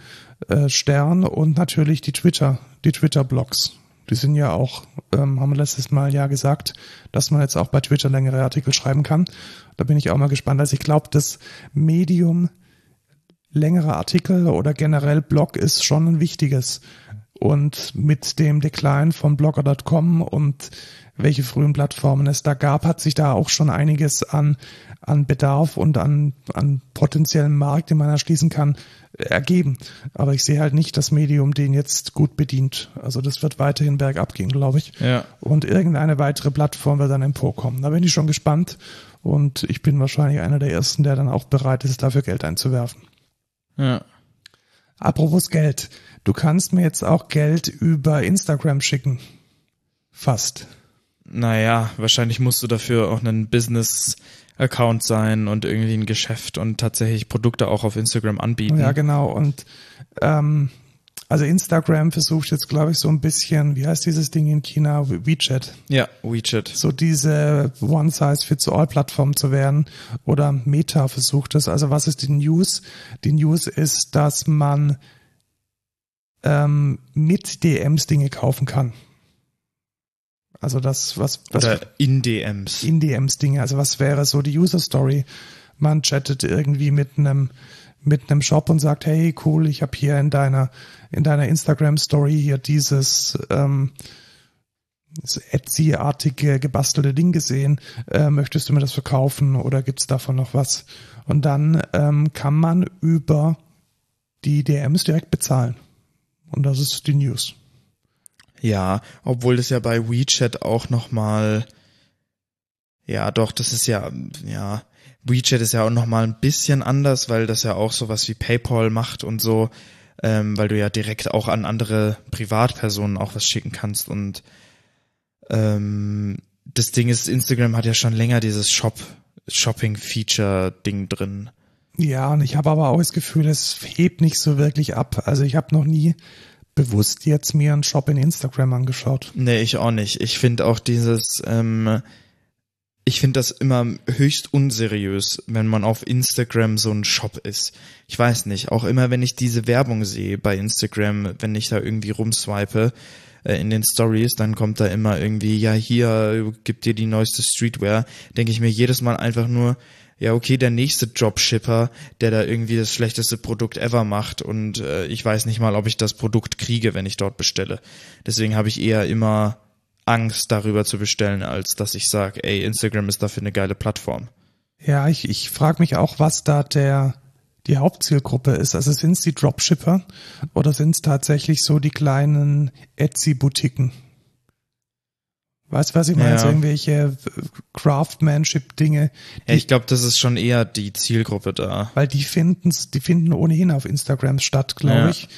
äh, Stern und natürlich die Twitter, die Twitter-Blogs. Die sind ja auch, ähm, haben wir letztes Mal ja gesagt, dass man jetzt auch bei Twitter längere Artikel schreiben kann. Da bin ich auch mal gespannt. Also ich glaube, das Medium längere Artikel oder generell Blog ist schon ein wichtiges. Und mit dem Decline von blogger.com und welche frühen Plattformen es da gab, hat sich da auch schon einiges an, an Bedarf und an, an potenziellem Markt, den man erschließen kann, ergeben. Aber ich sehe halt nicht das Medium, den jetzt gut bedient. Also das wird weiterhin bergab gehen, glaube ich. Ja. Und irgendeine weitere Plattform wird dann emporkommen. Da bin ich schon gespannt. Und ich bin wahrscheinlich einer der ersten, der dann auch bereit ist, dafür Geld einzuwerfen. Ja. Apropos Geld. Du kannst mir jetzt auch Geld über Instagram schicken. Fast. Naja, wahrscheinlich musst du dafür auch einen Business-Account sein und irgendwie ein Geschäft und tatsächlich Produkte auch auf Instagram anbieten. Ja, genau. Und ähm, also Instagram versucht jetzt, glaube ich, so ein bisschen, wie heißt dieses Ding in China? We- WeChat. Ja, WeChat. So diese One-Size-Fits-All-Plattform zu werden. Oder Meta versucht es. Also was ist die News? Die News ist, dass man ähm, mit DMs Dinge kaufen kann. Also das, was, was Oder in DMs. in DMs Dinge. Also was wäre so die User Story? Man chattet irgendwie mit einem mit einem Shop und sagt, hey, cool, ich habe hier in deiner in deiner Instagram Story hier dieses ähm, Etsy-artige gebastelte Ding gesehen. Äh, möchtest du mir das verkaufen oder gibt's davon noch was? Und dann ähm, kann man über die DMs direkt bezahlen. Und das ist die News. Ja, obwohl das ja bei WeChat auch nochmal, ja doch, das ist ja, ja, WeChat ist ja auch nochmal ein bisschen anders, weil das ja auch sowas wie PayPal macht und so, ähm, weil du ja direkt auch an andere Privatpersonen auch was schicken kannst und ähm, das Ding ist, Instagram hat ja schon länger dieses Shop, Shopping-Feature-Ding drin. Ja, und ich habe aber auch das Gefühl, es hebt nicht so wirklich ab. Also ich habe noch nie bewusst jetzt mir einen Shop in Instagram angeschaut. Nee, ich auch nicht. Ich finde auch dieses, ähm, ich finde das immer höchst unseriös, wenn man auf Instagram so ein Shop ist. Ich weiß nicht, auch immer wenn ich diese Werbung sehe bei Instagram, wenn ich da irgendwie rumswipe äh, in den Stories, dann kommt da immer irgendwie, ja hier, gib dir die neueste Streetwear, denke ich mir jedes Mal einfach nur, ja, okay, der nächste Dropshipper, der da irgendwie das schlechteste Produkt ever macht und äh, ich weiß nicht mal, ob ich das Produkt kriege, wenn ich dort bestelle. Deswegen habe ich eher immer Angst darüber zu bestellen, als dass ich sage, ey, Instagram ist dafür eine geile Plattform. Ja, ich, ich frage mich auch, was da der die Hauptzielgruppe ist. Also sind es die Dropshipper oder sind es tatsächlich so die kleinen Etsy-Boutiquen? Weißt du, was ich meine? Ja. So irgendwelche Craftsmanship-Dinge. Ja, ich glaube, das ist schon eher die Zielgruppe da. Weil die finden's, die finden ohnehin auf Instagram statt, glaube Ja. ich.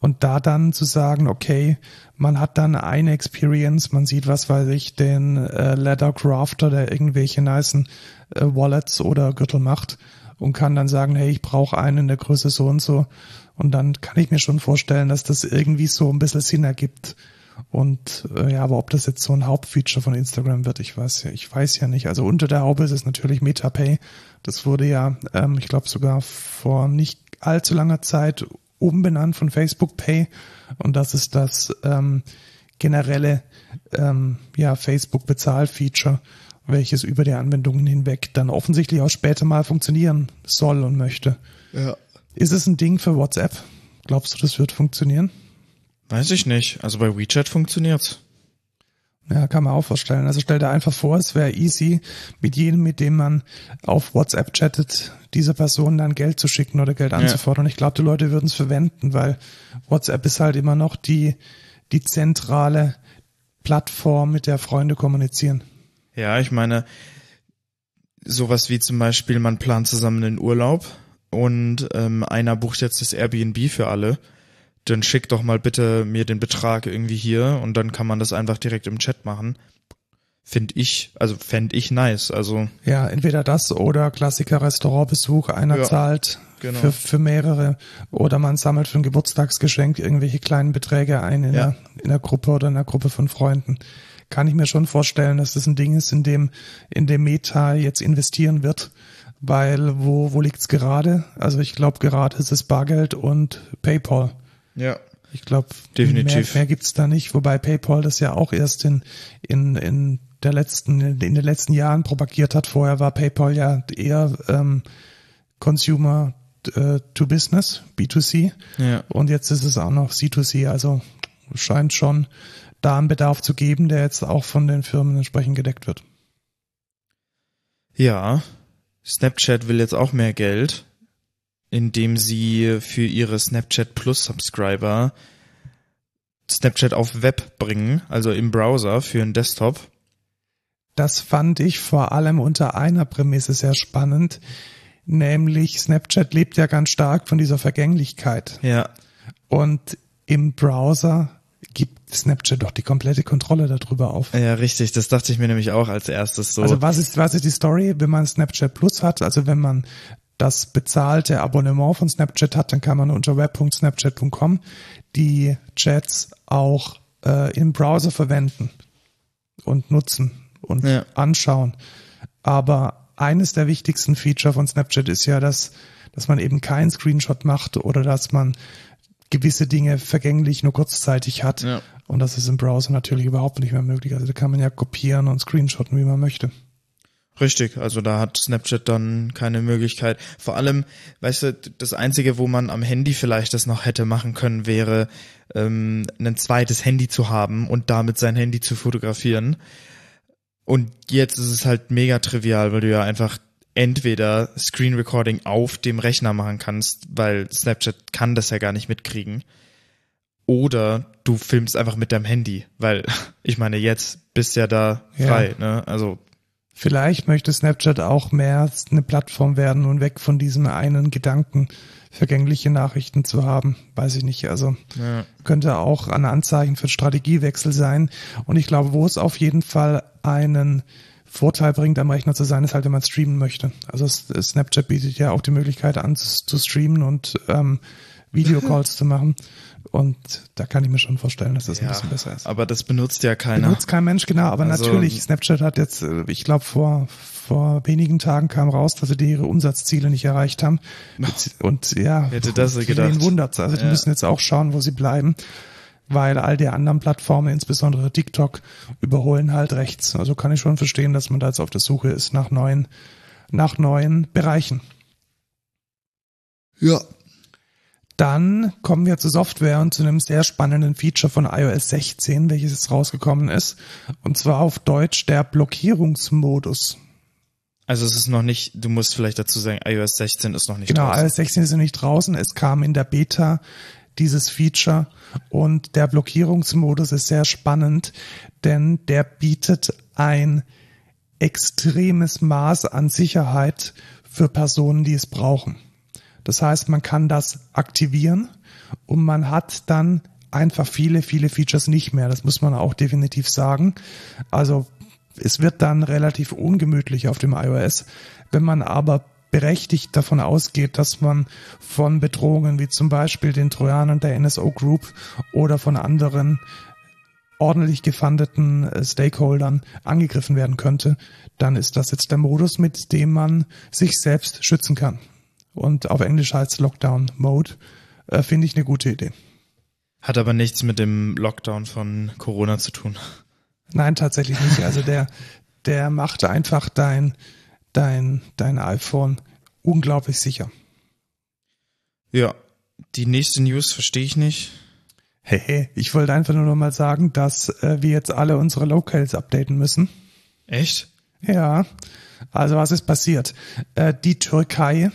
Und da dann zu sagen, okay, man hat dann eine Experience, man sieht, was weiß ich, den äh, Leather Crafter, der irgendwelche nicen äh, Wallets oder Gürtel macht und kann dann sagen, hey, ich brauche einen in der Größe so und so. Und dann kann ich mir schon vorstellen, dass das irgendwie so ein bisschen Sinn ergibt. Und äh, ja, aber ob das jetzt so ein Hauptfeature von Instagram wird, ich weiß ja, ich weiß ja nicht. Also unter der Haube ist es natürlich MetaPay. Das wurde ja, ähm, ich glaube sogar vor nicht allzu langer Zeit umbenannt von Facebook Pay. Und das ist das ähm, generelle ähm, ja, Facebook-Bezahlfeature, welches über die Anwendungen hinweg dann offensichtlich auch später mal funktionieren soll und möchte. Ja. Ist es ein Ding für WhatsApp? Glaubst du, das wird funktionieren? Weiß ich nicht. Also bei WeChat funktioniert's. Ja, kann man auch vorstellen. Also stell dir einfach vor, es wäre easy, mit jedem, mit dem man auf WhatsApp chattet, dieser Person dann Geld zu schicken oder Geld anzufordern. Ich glaube, die Leute würden es verwenden, weil WhatsApp ist halt immer noch die, die zentrale Plattform, mit der Freunde kommunizieren. Ja, ich meine, sowas wie zum Beispiel, man plant zusammen einen Urlaub und ähm, einer bucht jetzt das Airbnb für alle, dann schick doch mal bitte mir den Betrag irgendwie hier und dann kann man das einfach direkt im Chat machen. Find ich, also fänd ich nice. Also Ja, entweder das oder Klassiker Restaurantbesuch, einer Ja, zahlt genau. für, für mehrere oder man sammelt für ein Geburtstagsgeschenk irgendwelche kleinen Beträge ein in, Ja. einer, in einer Gruppe oder in einer Gruppe von Freunden. Kann ich mir schon vorstellen, dass das ein Ding ist, in dem, in dem Meta jetzt investieren wird. Weil wo, wo liegt's gerade? Also ich glaube gerade ist es Bargeld und PayPal. Ja, Ich glaube, Definitiv. Mehr, mehr gibt's da nicht, wobei PayPal das ja auch erst in, in, in der letzten, in den letzten Jahren propagiert hat. Vorher war PayPal ja eher ähm, Consumer äh, to Business, B2C. ja. Und jetzt ist es auch noch C2C, also scheint schon da einen Bedarf zu geben, der jetzt auch von den Firmen entsprechend gedeckt wird. Ja, Snapchat will jetzt auch mehr Geld, indem sie für ihre Snapchat Plus Subscriber Snapchat auf Web bringen, also im Browser für einen Desktop. Das fand ich vor allem unter einer Prämisse sehr spannend, nämlich Snapchat lebt ja ganz stark von dieser Vergänglichkeit. Ja, Und im Browser gibt Snapchat doch die komplette Kontrolle darüber auf. ja, richtig. Das dachte ich mir nämlich auch als erstes so. Also was ist, was ist die Story, wenn man Snapchat Plus hat? Also wenn man das bezahlte Abonnement von Snapchat hat, dann kann man unter web.snapchat.com die Chats auch äh, im Browser verwenden und nutzen und Ja. anschauen. Aber eines der wichtigsten Feature von Snapchat ist ja, dass, dass man eben keinen Screenshot macht oder dass man gewisse Dinge vergänglich nur kurzzeitig hat. Ja. Und das ist im Browser natürlich überhaupt nicht mehr möglich. Also da kann man ja kopieren und screenshotten, wie man möchte. Richtig, also da hat Snapchat dann keine Möglichkeit. Vor allem, weißt du, das Einzige, wo man am Handy vielleicht das noch hätte machen können, wäre ähm, ein zweites Handy zu haben und damit sein Handy zu fotografieren. Und jetzt ist es halt mega trivial, weil du ja einfach entweder Screen Recording auf dem Rechner machen kannst, weil Snapchat kann das ja gar nicht mitkriegen. Oder du filmst einfach mit deinem Handy, weil ich meine, jetzt bist ja da Ja. frei, ne? Also Vielleicht möchte Snapchat auch mehr eine Plattform werden und weg von diesem einen Gedanken, vergängliche Nachrichten zu haben. Weiß ich nicht. Also ja. könnte auch ein Anzeichen für Strategiewechsel sein. Und ich glaube, wo es auf jeden Fall einen Vorteil bringt, am Rechner zu sein, ist halt, wenn man streamen möchte. Also Snapchat bietet ja auch die Möglichkeit an, zu streamen und ähm, Videocalls zu machen. Und da kann ich mir schon vorstellen, dass das ein Ja, bisschen besser ist. aber das benutzt ja keiner. Benutzt kein Mensch, genau, aber Also- natürlich, Snapchat hat jetzt, äh, ich glaube, vor, vor wenigen Tagen kam raus, dass sie die ihre Umsatzziele nicht erreicht haben. Und ja, Hätte das wen gedacht. wundert's. Also die Ja. müssen jetzt auch schauen, wo sie bleiben, weil all die anderen Plattformen, insbesondere TikTok, überholen halt rechts. Also kann ich schon verstehen, dass man da jetzt auf der Suche ist nach neuen, nach neuen Bereichen. Ja. Dann kommen wir zur Software und zu einem sehr spannenden Feature von iOS 16, welches jetzt rausgekommen ist. Und zwar auf Deutsch der Blockierungsmodus. Also es ist noch nicht, du musst vielleicht dazu sagen, iOS 16 ist noch nicht Genau, draußen. iOS 16 ist noch nicht draußen. Es kam in der Beta dieses Feature und der Blockierungsmodus ist sehr spannend, denn der bietet ein extremes Maß an Sicherheit für Personen, die es brauchen. Das heißt, man kann das aktivieren und man hat dann einfach viele, viele Features nicht mehr. Das muss man auch definitiv sagen. Also es wird dann relativ ungemütlich auf dem iOS. Wenn man aber berechtigt davon ausgeht, dass man von Bedrohungen wie zum Beispiel den Trojanern der NSO Group oder von anderen ordentlich gefundeten äh, Stakeholdern angegriffen werden könnte, dann ist das jetzt der Modus, mit dem man sich selbst schützen kann. Und auf Englisch heißt Lockdown Mode, äh, finde ich eine gute Idee. Hat aber nichts mit dem Lockdown von Corona zu tun. Nein, tatsächlich nicht. Also der, der macht einfach dein, dein, dein iPhone unglaublich sicher. Ja, die nächste News verstehe ich nicht. Hey, hey, ich wollte einfach nur noch mal sagen, dass äh, wir jetzt alle unsere Locals updaten müssen. Echt? Ja. Also was ist passiert? Äh, die Türkei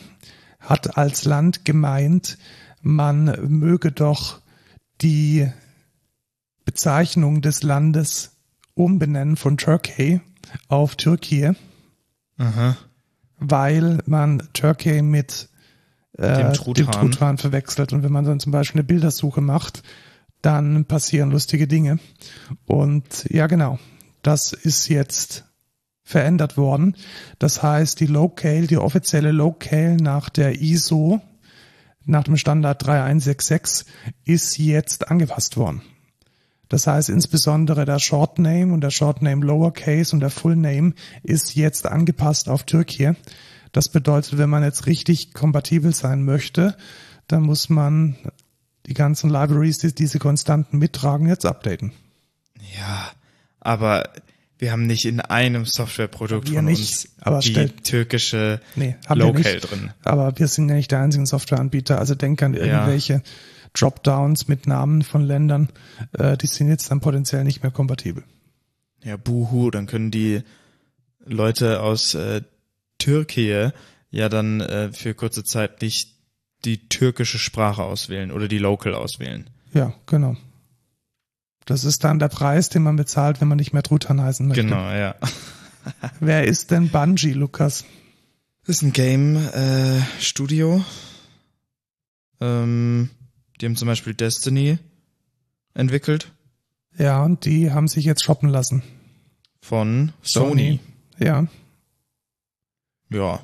hat als Land gemeint, man möge doch die Bezeichnung des Landes umbenennen von Turkey auf Türkei, Aha. weil man Turkey mit äh, Dem Truthahn. dem Truthahn verwechselt. Und wenn man dann zum Beispiel eine Bildersuche macht, dann passieren lustige Dinge. Und ja, genau, das ist jetzt verändert worden. Das heißt, die Locale, die offizielle Locale nach der ISO, nach dem Standard 3166, ist jetzt angepasst worden. Das heißt, insbesondere der Shortname und der Shortname Lowercase und der Fullname ist jetzt angepasst auf Türkei. Das bedeutet, wenn man jetzt richtig kompatibel sein möchte, dann muss man die ganzen Libraries, die diese Konstanten mittragen, jetzt updaten. Ja, aber wir haben nicht in einem Softwareprodukt Wir von nicht, uns aber die stell- türkische Nee, haben wir Local nicht. drin. Aber wir sind ja nicht der einzige Softwareanbieter. Also denk an irgendwelche Dropdowns mit Namen von Ländern. Äh, die sind jetzt dann potenziell nicht mehr kompatibel. Ja, buhu, dann können die Leute aus äh, Türkei ja dann äh, für kurze Zeit nicht die türkische Sprache auswählen oder die Local auswählen. Ja, genau. Das ist dann der Preis, den man bezahlt, wenn man nicht mehr Truthahn heißen möchte. Genau, ja. Wer ist denn Bungie, Lukas? Das ist ein Game äh, Studio. Ähm, die haben zum Beispiel Destiny entwickelt Ja, und die haben sich jetzt shoppen lassen. von Sony. Ja. Ja.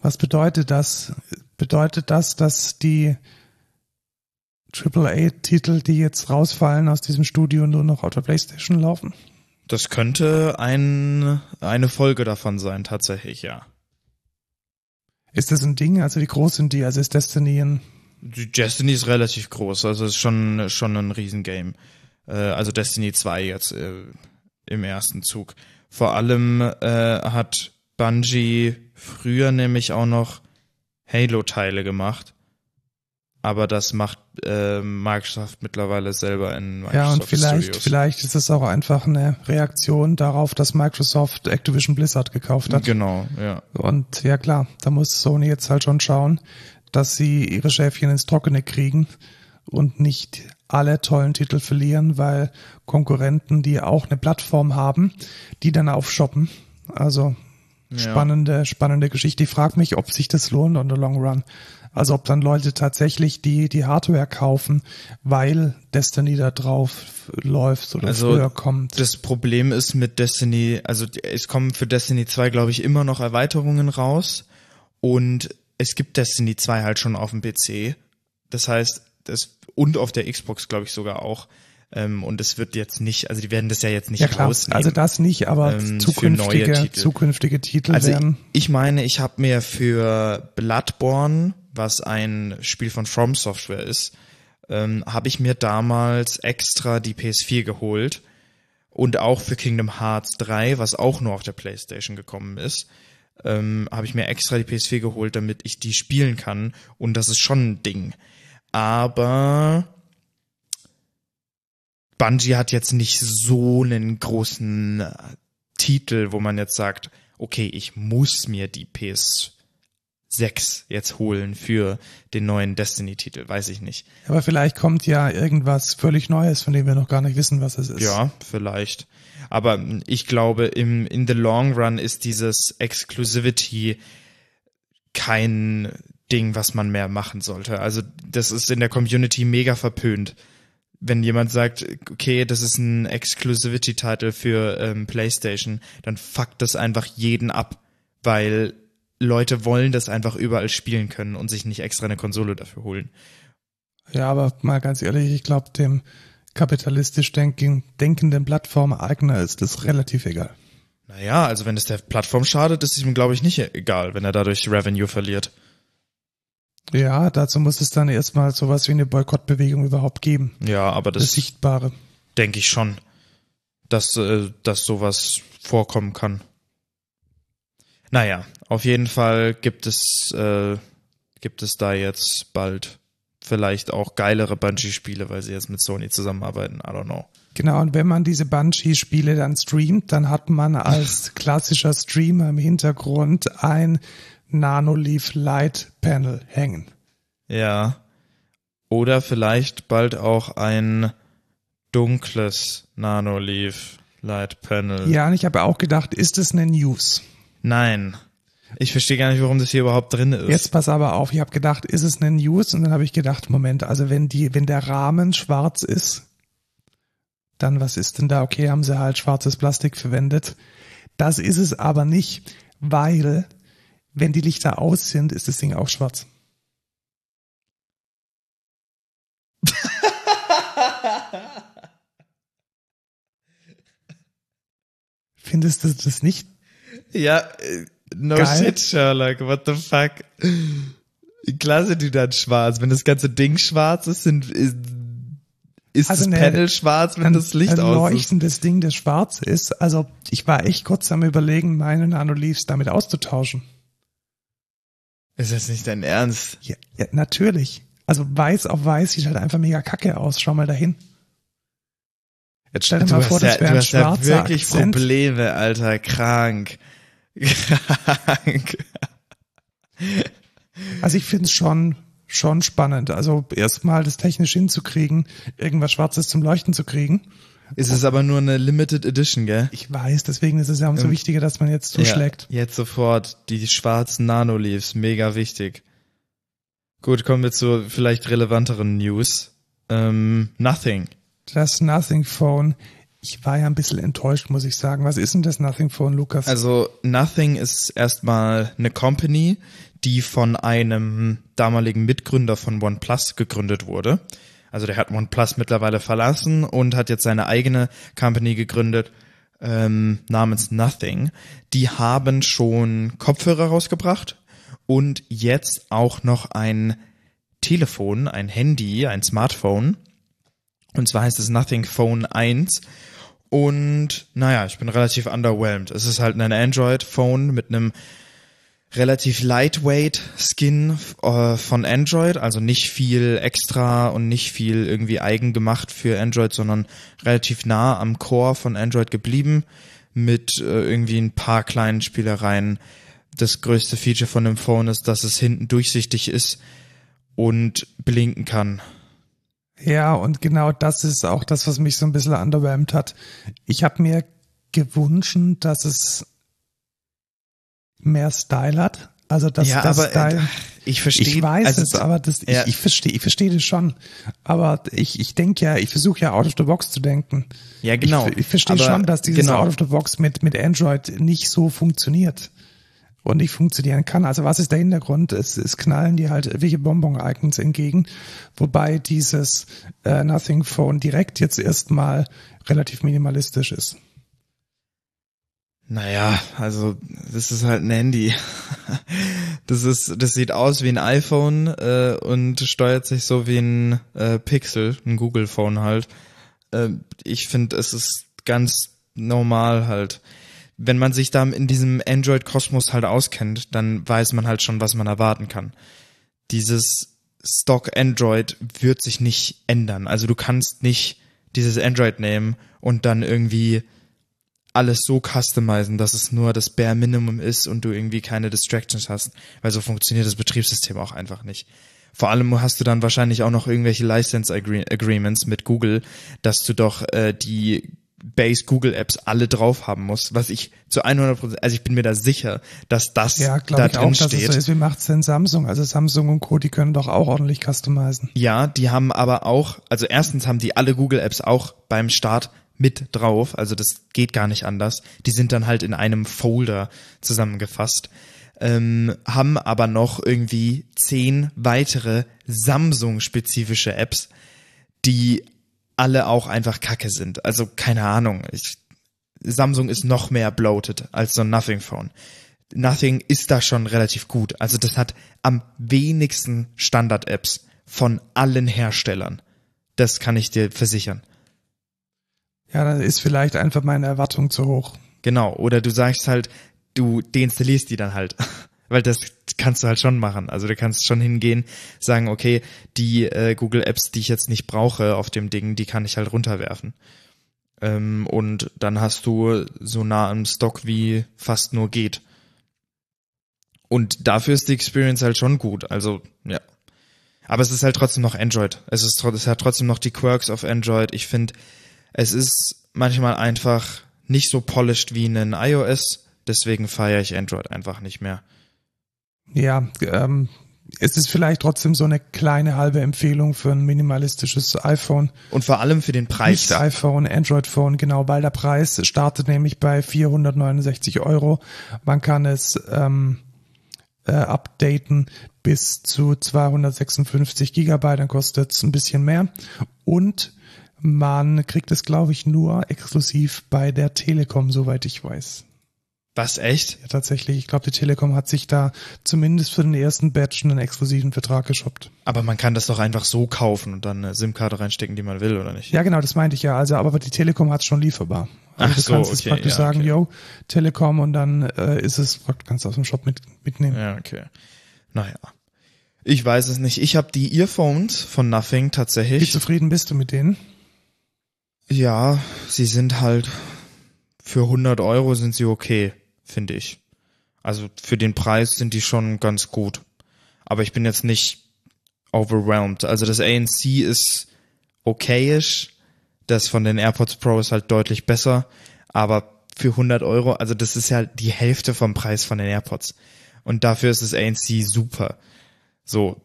Was bedeutet das? Bedeutet das, dass die AAA-Titel, die jetzt rausfallen aus diesem Studio, nur noch auf der Playstation laufen? Das könnte ein, eine Folge davon sein, tatsächlich, ja. Ist das ein Ding? Also wie groß sind die? Also ist Destiny ein Die Destiny ist relativ groß, also ist schon, schon ein Riesengame. Äh, also Destiny 2 jetzt äh, im ersten Zug. Vor allem äh, hat Bungie früher nämlich auch noch Halo-Teile gemacht. Aber das macht äh, Microsoft mittlerweile selber in Microsoft Ja, und vielleicht, Studios. vielleicht ist es auch einfach eine Reaktion darauf, dass Microsoft Activision Blizzard gekauft hat. Genau, ja. Und ja klar, da muss Sony jetzt halt schon schauen, dass sie ihre Schäfchen ins Trockene kriegen und nicht alle tollen Titel verlieren, weil Konkurrenten, die auch eine Plattform haben, die dann aufshoppen. Also Ja. spannende, spannende Geschichte. Ich frage mich, ob sich das lohnt on the long run. Also ob dann Leute tatsächlich die, die Hardware kaufen, weil Destiny da drauf läuft oder Also, früher kommt. Das Problem ist mit Destiny, also es kommen für Destiny 2, glaube ich, immer noch Erweiterungen raus und es gibt Destiny 2 halt schon auf dem PC. Das heißt, das und auf der Xbox, glaube ich, sogar auch. Ähm, und es wird jetzt nicht, also die werden das ja jetzt nicht ja klar, rausnehmen. also das nicht, aber ähm, zukünftige, Titel. zukünftige Titel Also werden. ich meine, ich habe mir für Bloodborne, was ein Spiel von From Software ist, ähm, habe ich mir damals extra die PS4 geholt und auch für Kingdom Hearts 3, was auch nur auf der PlayStation gekommen ist, ähm, habe ich mir extra die PS4 geholt, damit ich die spielen kann und das ist schon ein Ding. Aber Bungie hat jetzt nicht so einen großen äh, Titel, wo man jetzt sagt, okay, ich muss mir die PS 6 jetzt holen für den neuen Destiny-Titel, weiß ich nicht. Aber vielleicht kommt ja irgendwas völlig Neues, von dem wir noch gar nicht wissen, was es ist. Ja, vielleicht. Aber ich glaube, im, in the long run ist dieses Exclusivity kein Ding, was man mehr machen sollte. Also das ist in der Community mega verpönt. Wenn jemand sagt, okay, das ist ein Exclusivity-Title für ähm, PlayStation, dann fuckt das einfach jeden ab, weil Leute wollen das einfach überall spielen können und sich nicht extra eine Konsole dafür holen. Ja, aber mal ganz ehrlich, ich glaube, dem kapitalistisch denken, denkenden Plattformeigner ist das relativ egal. Naja, also wenn es der Plattform schadet, ist es ihm, glaube ich, nicht egal, wenn er dadurch Revenue verliert. Ja, dazu muss es dann erstmal sowas wie eine Boykottbewegung überhaupt geben. Ja, aber das, Das Sichtbare. denke ich schon, dass, äh, dass sowas vorkommen kann. Naja, auf jeden Fall gibt es, äh, gibt es da jetzt bald vielleicht auch geilere Bungie-Spiele, weil sie jetzt mit Sony zusammenarbeiten. I don't know. Genau, und wenn man diese Banshee-Spiele dann streamt, dann hat man als klassischer Streamer im Hintergrund ein Nanoleaf Light Panel hängen. Ja. Oder vielleicht bald auch ein dunkles Nanoleaf Light Panel. Ja, und ich habe auch gedacht, ist es eine News? Nein. Ich verstehe gar nicht, warum das hier überhaupt drin ist. Jetzt pass aber auf, ich habe gedacht, ist es eine News? Und dann habe ich gedacht, Moment, also wenn die, wenn der Rahmen schwarz ist, dann was ist denn da? Okay, haben sie halt schwarzes Plastik verwendet. Das ist es aber nicht, weil wenn die Lichter aus sind, ist das Ding auch schwarz. Findest du das nicht? Ja, no Geil. shit, Sherlock, what the fuck? Klar sind die dann schwarz. Wenn das ganze Ding schwarz ist, sind, ist, ist Also das eine- Panel schwarz, wenn ein, das Licht ein aus ist. leuchtendes Ding, das schwarz ist. Also ich war echt kurz am überlegen, meine Nanoleafs damit auszutauschen. Ist das nicht dein Ernst? Ja, ja, natürlich. Also weiß auf weiß sieht halt einfach mega kacke aus. Schau mal dahin. Jetzt stell dir Du mal vor, ja, das du wäre ein hast ja schwarzer wirklich Akzent. Probleme, Alter. Krank. Krank. Also ich finde es schon, schon spannend. Also erstmal das technisch hinzukriegen, irgendwas Schwarzes zum Leuchten zu kriegen. Es ist aber nur eine Limited Edition, gell? Ich weiß, deswegen ist es ja umso Ähm, wichtiger, dass man jetzt zuschlägt. Ja, jetzt sofort die schwarzen Nanoleaves, mega wichtig. Gut, kommen wir zu vielleicht relevanteren News. Ähm, nothing. Das Nothing Phone. Ich war ja ein bisschen enttäuscht, muss ich sagen. Was ist denn das Nothing Phone, Lukas? Also Nothing ist erstmal eine Company, die von einem damaligen Mitgründer von OnePlus gegründet wurde. Also der hat OnePlus mittlerweile verlassen und hat jetzt seine eigene Company gegründet ähm, namens Nothing. Die haben schon Kopfhörer rausgebracht und jetzt auch noch ein Telefon, ein Handy, ein Smartphone. Und zwar heißt es Nothing Phone 1. Und naja, ich bin relativ underwhelmed. Es ist halt ein Android-Phone mit einem relativ lightweight Skin äh, von Android, also nicht viel extra und nicht viel irgendwie eigen gemacht für Android, sondern relativ nah am Core von Android geblieben mit äh, irgendwie ein paar kleinen Spielereien. Das größte Feature von dem Phone ist, dass es hinten durchsichtig ist und blinken kann. Ja, und genau das ist auch das, was mich so ein bisschen underwhelmed hat. Ich habe mir gewünscht, dass es mehr Style hat. Also dass ja, das aber Style. äh, ich verstehe. ich weiß also, es, aber das, ja. ich, ich verstehe, ich verstehe das schon. Aber ich, ich denke ja, ich versuche ja out of the box zu denken. Ja, genau. Ich, ich verstehe schon, dass dieses genau. out of the box mit, mit Android nicht so funktioniert. Und nicht funktionieren kann. Also was ist der Hintergrund? Es, es knallen dir halt welche Bonbon-Icons entgegen, wobei dieses äh, Nothing Phone direkt jetzt erstmal relativ minimalistisch ist. Naja, also das ist halt ein Handy. Das ist, das sieht aus wie ein iPhone äh, und steuert sich so wie ein äh, Pixel, ein Google Phone halt. Äh, ich finde, es ist ganz normal halt. Wenn man sich da in diesem Android-Kosmos halt auskennt, dann weiß man halt schon, was man erwarten kann. Dieses Stock Android wird sich nicht ändern. Also du kannst nicht dieses Android nehmen und dann irgendwie alles so customizen, dass es nur das Bare Minimum ist und du irgendwie keine Distractions hast, weil so funktioniert das Betriebssystem auch einfach nicht. Vor allem hast du dann wahrscheinlich auch noch irgendwelche License Agreements mit Google, dass du doch äh, die Base Google Apps alle drauf haben musst, was ich zu 100 Prozent, also ich bin mir da sicher, dass das ja, da ich drin auch, steht. Dass es so ist, wie macht's denn Samsung? Also Samsung und Co, die können doch auch ordentlich customizen. Ja, die haben aber auch, also erstens haben die alle Google Apps auch beim Start mit drauf, also das geht gar nicht anders. Die sind dann halt in einem Folder zusammengefasst, ähm, haben aber noch irgendwie zehn weitere Samsung-spezifische Apps, die alle auch einfach kacke sind. Also keine Ahnung. Ich, Samsung ist noch mehr bloated als so ein Nothing Phone. Nothing ist da schon relativ gut. Also das hat am wenigsten Standard-Apps von allen Herstellern. Das kann ich dir versichern. Ja, dann ist vielleicht einfach meine Erwartung zu hoch. Genau. Oder du sagst halt, du deinstallierst die dann halt. Weil das kannst du halt schon machen. Also du kannst schon hingehen, sagen, okay, die äh, Google Apps, die ich jetzt nicht brauche auf dem Ding, die kann ich halt runterwerfen. Ähm, und dann hast du so nah am Stock wie fast nur geht. Und dafür ist die Experience halt schon gut. Also, ja. Aber es ist halt trotzdem noch Android. Es ist, es hat trotzdem noch die Quirks auf Android. Ich finde, es ist manchmal einfach nicht so polished wie ein iOS. Deswegen feiere ich Android einfach nicht mehr. Ja, ähm, es ist vielleicht trotzdem so eine kleine halbe Empfehlung für ein minimalistisches iPhone. Und vor allem für den Preis. Nicht iPhone, Android-Phone, genau, weil der Preis startet nämlich bei 469 Euro. Man kann es ähm, äh, updaten bis zu 256 Gigabyte, dann kostet es ein bisschen mehr. Und man kriegt es, glaube ich, nur exklusiv bei der Telekom, soweit ich weiß. Was, echt? Ja, tatsächlich. Ich glaube, die Telekom hat sich da zumindest für den ersten Batch einen exklusiven Vertrag geshoppt. Aber man kann das doch einfach so kaufen und dann eine SIM-Karte reinstecken, die man will, oder nicht? Ja, genau, das meinte ich ja. Also, aber die Telekom hat es schon lieferbar. Also Ach du so, kannst okay, es praktisch ja, sagen, okay. yo, Telekom und dann äh, ist es, kannst du aus dem Shop mit, mitnehmen. Ja, okay. Naja. Ich weiß es nicht. Ich habe die Earphones von Nothing Wie tatsächlich. zufrieden bist du mit denen? Ja, sie sind halt für 100 Euro sind sie okay, finde ich. Also für den Preis sind die schon ganz gut. Aber ich bin jetzt nicht overwhelmed. Also das ANC ist okayisch. Das von den AirPods Pro ist halt deutlich besser. Aber für 100 Euro, also das ist ja die Hälfte vom Preis von den AirPods. Und dafür ist das ANC super. So.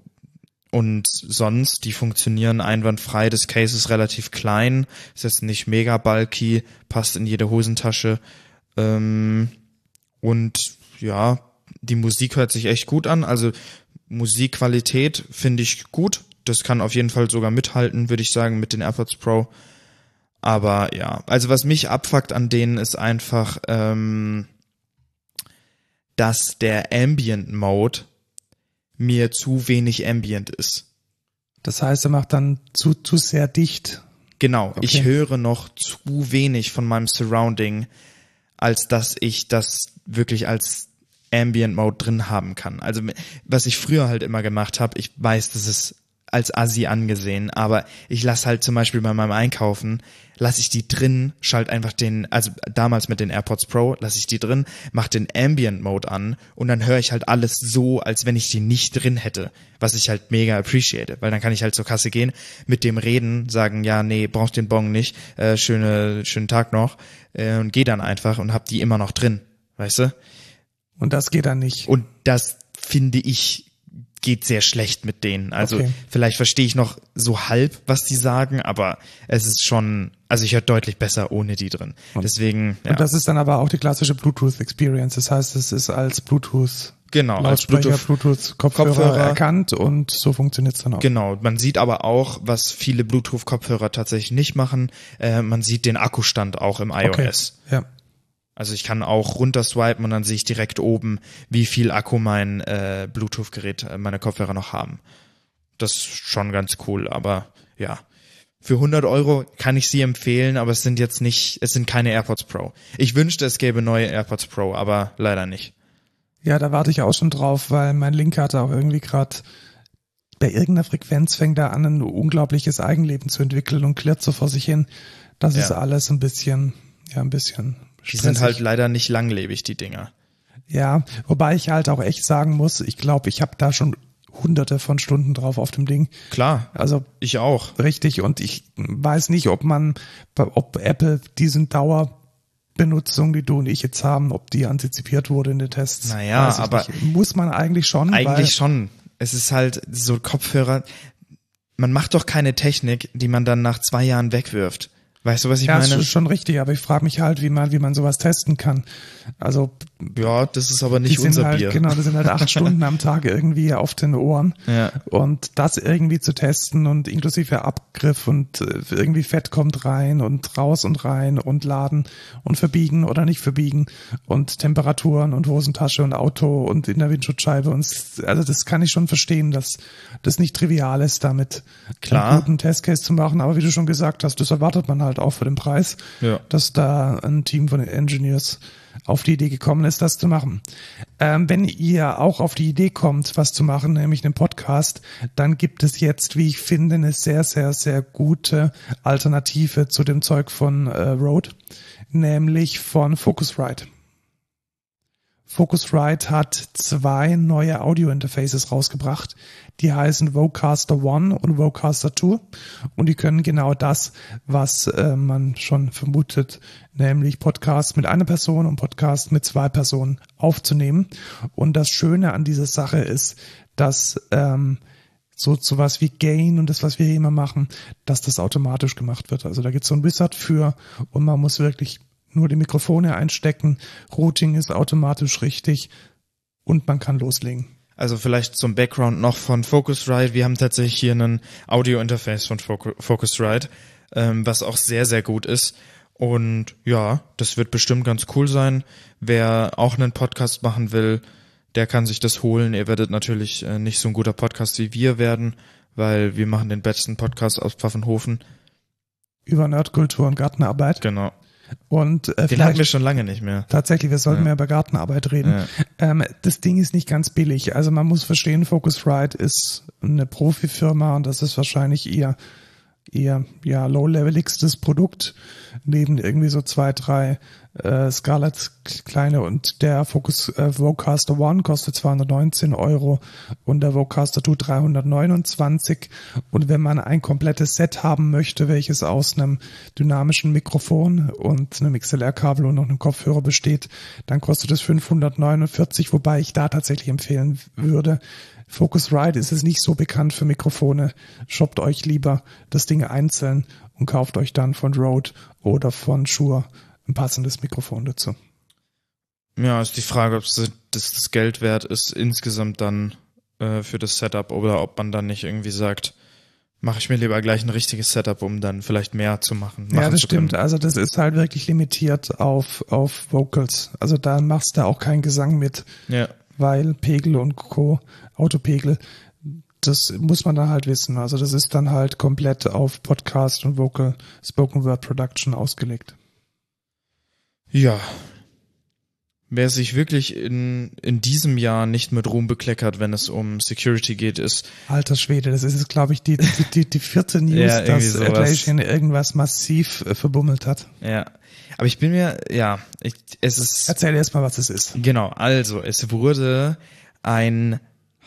Und sonst, die funktionieren einwandfrei. Das Case ist relativ klein, ist jetzt nicht mega bulky, passt in jede Hosentasche. Ähm, und ja, die Musik hört sich echt gut an. Also Musikqualität finde ich gut. Das kann auf jeden Fall sogar mithalten, würde ich sagen, mit den AirPods Pro. Aber ja, also was mich abfuckt an denen ist einfach, ähm, dass der Ambient Mode mir zu wenig Ambient ist. Das heißt, er macht dann zu, zu sehr dicht. Genau, Okay. ich höre noch zu wenig von meinem Surrounding, als dass ich das wirklich als Ambient Mode drin haben kann. Also was ich früher halt immer gemacht habe, ich weiß, das ist als Assi angesehen, aber ich lasse halt zum Beispiel bei meinem Einkaufen, lasse ich die drin, schalt einfach den, also damals mit den AirPods Pro, lasse ich die drin, mach den Ambient Mode an und dann höre ich halt alles so, als wenn ich die nicht drin hätte, was ich halt mega appreciate, weil dann kann ich halt zur Kasse gehen, mit dem reden, sagen, ja, nee, brauchst den Bon nicht, äh, schöne, schönen Tag noch äh, und geh dann einfach und hab die immer noch drin, weißt du? Und das geht dann nicht. Und das finde ich geht sehr schlecht mit denen. Also Okay. vielleicht verstehe ich noch so halb, was die sagen, aber es ist schon, also ich höre deutlich besser ohne die drin. Deswegen, ja, Und das ist dann aber auch die klassische Bluetooth-Experience. Das heißt, es ist als Bluetooth genau, als Lautsprecher, Bluetooth. Bluetooth-Kopfhörer Kopfhörer. erkannt und so funktioniert's dann auch. Genau, man sieht aber auch, was viele Bluetooth-Kopfhörer tatsächlich nicht machen, äh, man sieht den Akkustand auch im iOS. Ja. Also ich kann auch runterswipen und dann sehe ich direkt oben, wie viel Akku mein äh, Bluetooth-Gerät, äh, meine Kopfhörer noch haben. Das ist schon ganz cool, aber ja. Für 100 Euro kann ich sie empfehlen, aber es sind jetzt nicht, es sind keine AirPods Pro. Ich wünschte, es gäbe neue AirPods Pro, aber leider nicht. Ja, da warte ich auch schon drauf, weil mein Link hatte auch irgendwie gerade bei irgendeiner Frequenz fängt er an, ein unglaubliches Eigenleben zu entwickeln und klirrt so vor sich hin. Das ist Ja. alles ein bisschen, ja, ein bisschen Die sind halt leider nicht langlebig, die Dinger. Ja, wobei ich halt auch echt sagen muss, ich glaube, ich habe da schon hunderte von Stunden drauf auf dem Ding. Klar, Also ich auch. richtig und ich weiß nicht, ob man, ob Apple diesen Dauerbenutzung, die du und ich jetzt haben, ob die antizipiert wurde in den Tests. Naja, aber- nicht. muss man eigentlich schon. Eigentlich schon. Es ist halt so Kopfhörer. Man macht doch keine Technik, die man dann nach zwei Jahren wegwirft. Weißt du, was ich Ja, meine? ist schon richtig, aber ich frage mich halt, wie man, wie man sowas testen kann. Also Ja, das ist aber nicht unser halt, Bier. genau, die sind halt acht Stunden am Tag irgendwie auf den Ohren. Ja. Und das irgendwie zu testen und inklusive Abgriff und äh, irgendwie Fett kommt rein und raus und rein und laden und verbiegen oder nicht verbiegen und Temperaturen und Hosentasche und Auto und in der Windschutzscheibe und also das kann ich schon verstehen, dass das nicht trivial ist, damit Klar. einen guten Testcase zu machen. Aber wie du schon gesagt hast, das erwartet man halt auch für den Preis, Ja. dass da ein Team von Engineers auf die Idee gekommen ist, das zu machen. Ähm, wenn ihr auch auf die Idee kommt, was zu machen, nämlich einen Podcast, dann gibt es jetzt, wie ich finde, eine sehr, sehr, sehr gute Alternative zu dem Zeug von äh, Rode, nämlich von Focusrite. Focusrite hat zwei neue Audio-Interfaces rausgebracht. Die heißen Vocaster One und Vocaster 2 und die können genau das, was äh, man schon vermutet, nämlich Podcast mit einer Person und Podcast mit zwei Personen aufzunehmen. Und das Schöne an dieser Sache ist, dass ähm, so zu was wie Gain und das, was wir hier immer machen, dass das automatisch gemacht wird. Also da gibt's so ein Wizard für und man muss wirklich nur die Mikrofone einstecken, Routing ist automatisch richtig und man kann loslegen. Also vielleicht zum Background noch von Focusrite. Wir haben tatsächlich hier einen Audio-Interface von Focu- Focusrite, ähm, was auch sehr, sehr gut ist. Und ja, das wird bestimmt ganz cool sein. Wer auch einen Podcast machen will, der kann sich das holen. Ihr werdet natürlich äh, nicht so ein guter Podcast wie wir werden, weil wir machen den besten Podcast aus Pfaffenhofen. Über Nerdkultur und Gartenarbeit. Genau. Und äh, Den hatten wir schon lange nicht mehr. tatsächlich, wir sollten Ja. mehr über Gartenarbeit reden. Ja. Ähm, das Ding ist nicht ganz billig. Also man muss verstehen, Focusrite ist eine Profifirma und das ist wahrscheinlich ihr ihr ja low-leveligstes Produkt neben irgendwie so zwei, drei äh, Scarlett kleine und der Focus äh, Vocaster One kostet 219 Euro und der Vocaster 2 329 und wenn man ein komplettes Set haben möchte, welches aus einem dynamischen Mikrofon und einem XLR-Kabel und noch einem Kopfhörer besteht, dann kostet es 549, wobei ich da tatsächlich empfehlen würde, Focusrite ist es nicht so bekannt für Mikrofone. Shoppt euch lieber das Ding einzeln und kauft euch dann von Rode oder von Shure ein passendes Mikrofon dazu. Ja, ist die Frage, ob es das, das Geld wert ist insgesamt dann äh, für das Setup oder ob man dann nicht irgendwie sagt, mache ich mir lieber gleich ein richtiges Setup, um dann vielleicht mehr zu machen. Ja, das zu können. stimmt. Also das ist halt wirklich limitiert auf, auf Vocals. Also da machst du auch keinen Gesang mit, Ja, weil Pegel und Co., Autopegel, das muss man dann halt wissen. Also das ist dann halt komplett auf Podcast und Vocal Spoken Word Production ausgelegt. Ja. Wer sich wirklich in, in diesem Jahr nicht mit Ruhm bekleckert, wenn es um Security geht, ist, Alter Schwede, das ist glaube ich, die, die, die, die vierte News, Ja, dass. Atlassian irgendwas massiv äh, verbummelt hat. ja. Aber ich bin mir, ja, ich, es ist, Erzähl erst mal, was es ist. Genau, also es wurde ein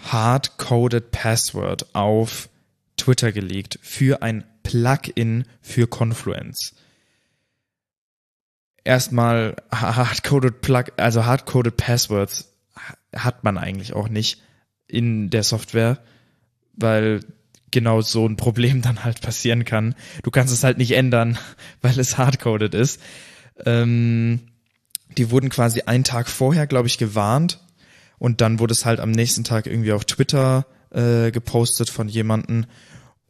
hard-coded Password auf Twitter gelegt für ein Plugin für Confluence. Erstmal hard-coded Plug, also hard-coded Passwords hat man eigentlich auch nicht in der Software, weil genau so ein Problem dann halt passieren kann. Du kannst es halt nicht ändern, weil es hardcoded ist. Ähm, die wurden quasi einen Tag vorher, glaube ich, gewarnt und dann wurde es halt am nächsten Tag irgendwie auf Twitter äh, gepostet von jemanden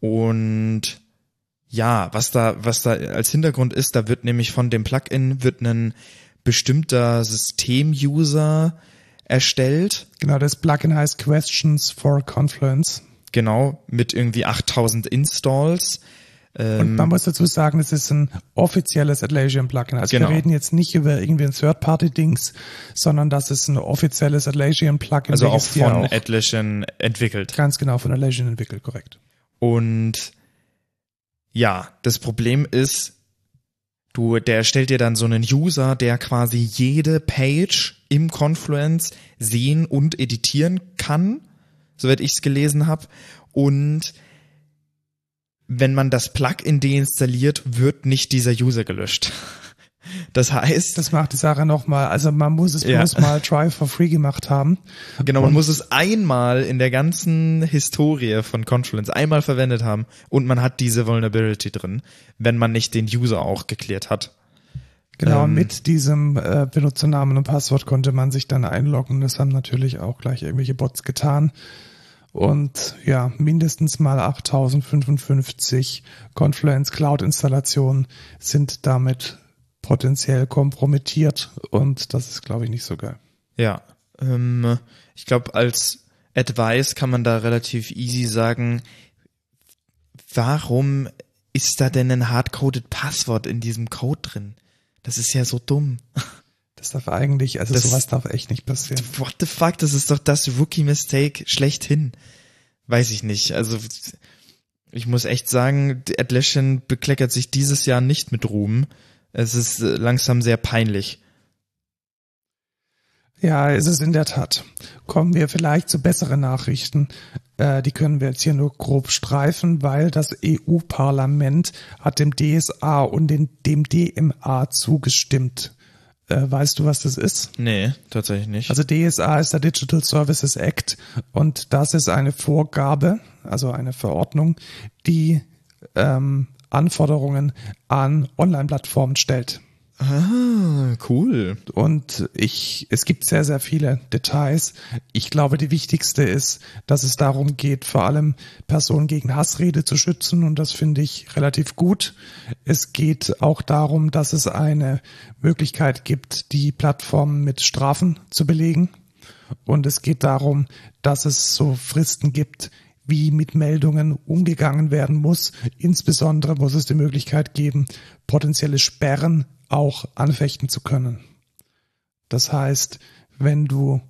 und ja, was da, was da als Hintergrund ist, da wird nämlich von dem Plugin wird ein bestimmter System-User erstellt, Genau, das Plugin heißt Questions for Confluence. genau, mit irgendwie 8000 Installs. Und man muss dazu sagen, es ist ein offizielles Atlassian-Plugin. Also Genau. wir reden jetzt nicht über irgendwie ein Third-Party-Dings, sondern das ist ein offizielles Atlassian-Plugin. Also auch von Atlassian entwickelt. ganz genau von Atlassian entwickelt, korrekt. Und ja, das Problem ist, Du, der erstellt dir dann so einen User, der quasi jede Page im Confluence sehen und editieren kann, soweit ich es gelesen habe. Und wenn man das Plugin deinstalliert, wird nicht dieser User gelöscht. Das heißt, das macht die Sache nochmal. Also man muss es Ja. bloß mal Try for Free gemacht haben. genau, man Und- muss es einmal in der ganzen Historie von Confluence einmal verwendet haben und man hat diese Vulnerability drin, wenn man nicht den User auch geklärt hat. Genau, Ähm, mit diesem äh, Benutzernamen und Passwort konnte man sich dann einloggen. Das haben natürlich auch gleich irgendwelche Bots getan. Und ja, mindestens mal 8055 Confluence Cloud Installationen sind damit potenziell kompromittiert und das ist, glaube ich, nicht so geil. Ja, ähm, ich glaube, als Advice kann man da relativ easy sagen, warum ist da denn ein hardcoded Passwort in diesem Code drin? Das ist ja so dumm. Das darf eigentlich, also Das- sowas darf echt nicht passieren. What the fuck? Das ist doch das Rookie-Mistake schlechthin. Weiß ich nicht. Also, ich muss echt sagen, Atlassian bekleckert sich dieses Jahr nicht mit Ruhm. Es ist äh, langsam sehr peinlich. Ja, ist es in der Tat. Kommen wir vielleicht zu besseren Nachrichten. Äh, die können wir jetzt hier nur grob streifen, weil das EU-Parlament hat dem DSA und den, dem DMA zugestimmt. Äh, weißt du, was das ist? Nee, tatsächlich nicht. Also DSA ist der Digital Services Act und das ist eine Vorgabe, also eine Verordnung, die ähm, Anforderungen an Online-Plattformen stellt. ah, cool. Und ich, es gibt sehr, sehr viele Details. Ich glaube, die wichtigste ist, dass es darum geht, vor allem Personen gegen Hassrede zu schützen. Und das finde ich relativ gut. Es geht auch darum, dass es eine Möglichkeit gibt, die Plattformen mit Strafen zu belegen. Und es geht darum, dass es so Fristen gibt, wie mit Meldungen umgegangen werden muss. Insbesondere muss es die Möglichkeit geben, potenzielle Sperren auch anfechten zu können. Das heißt, wenn du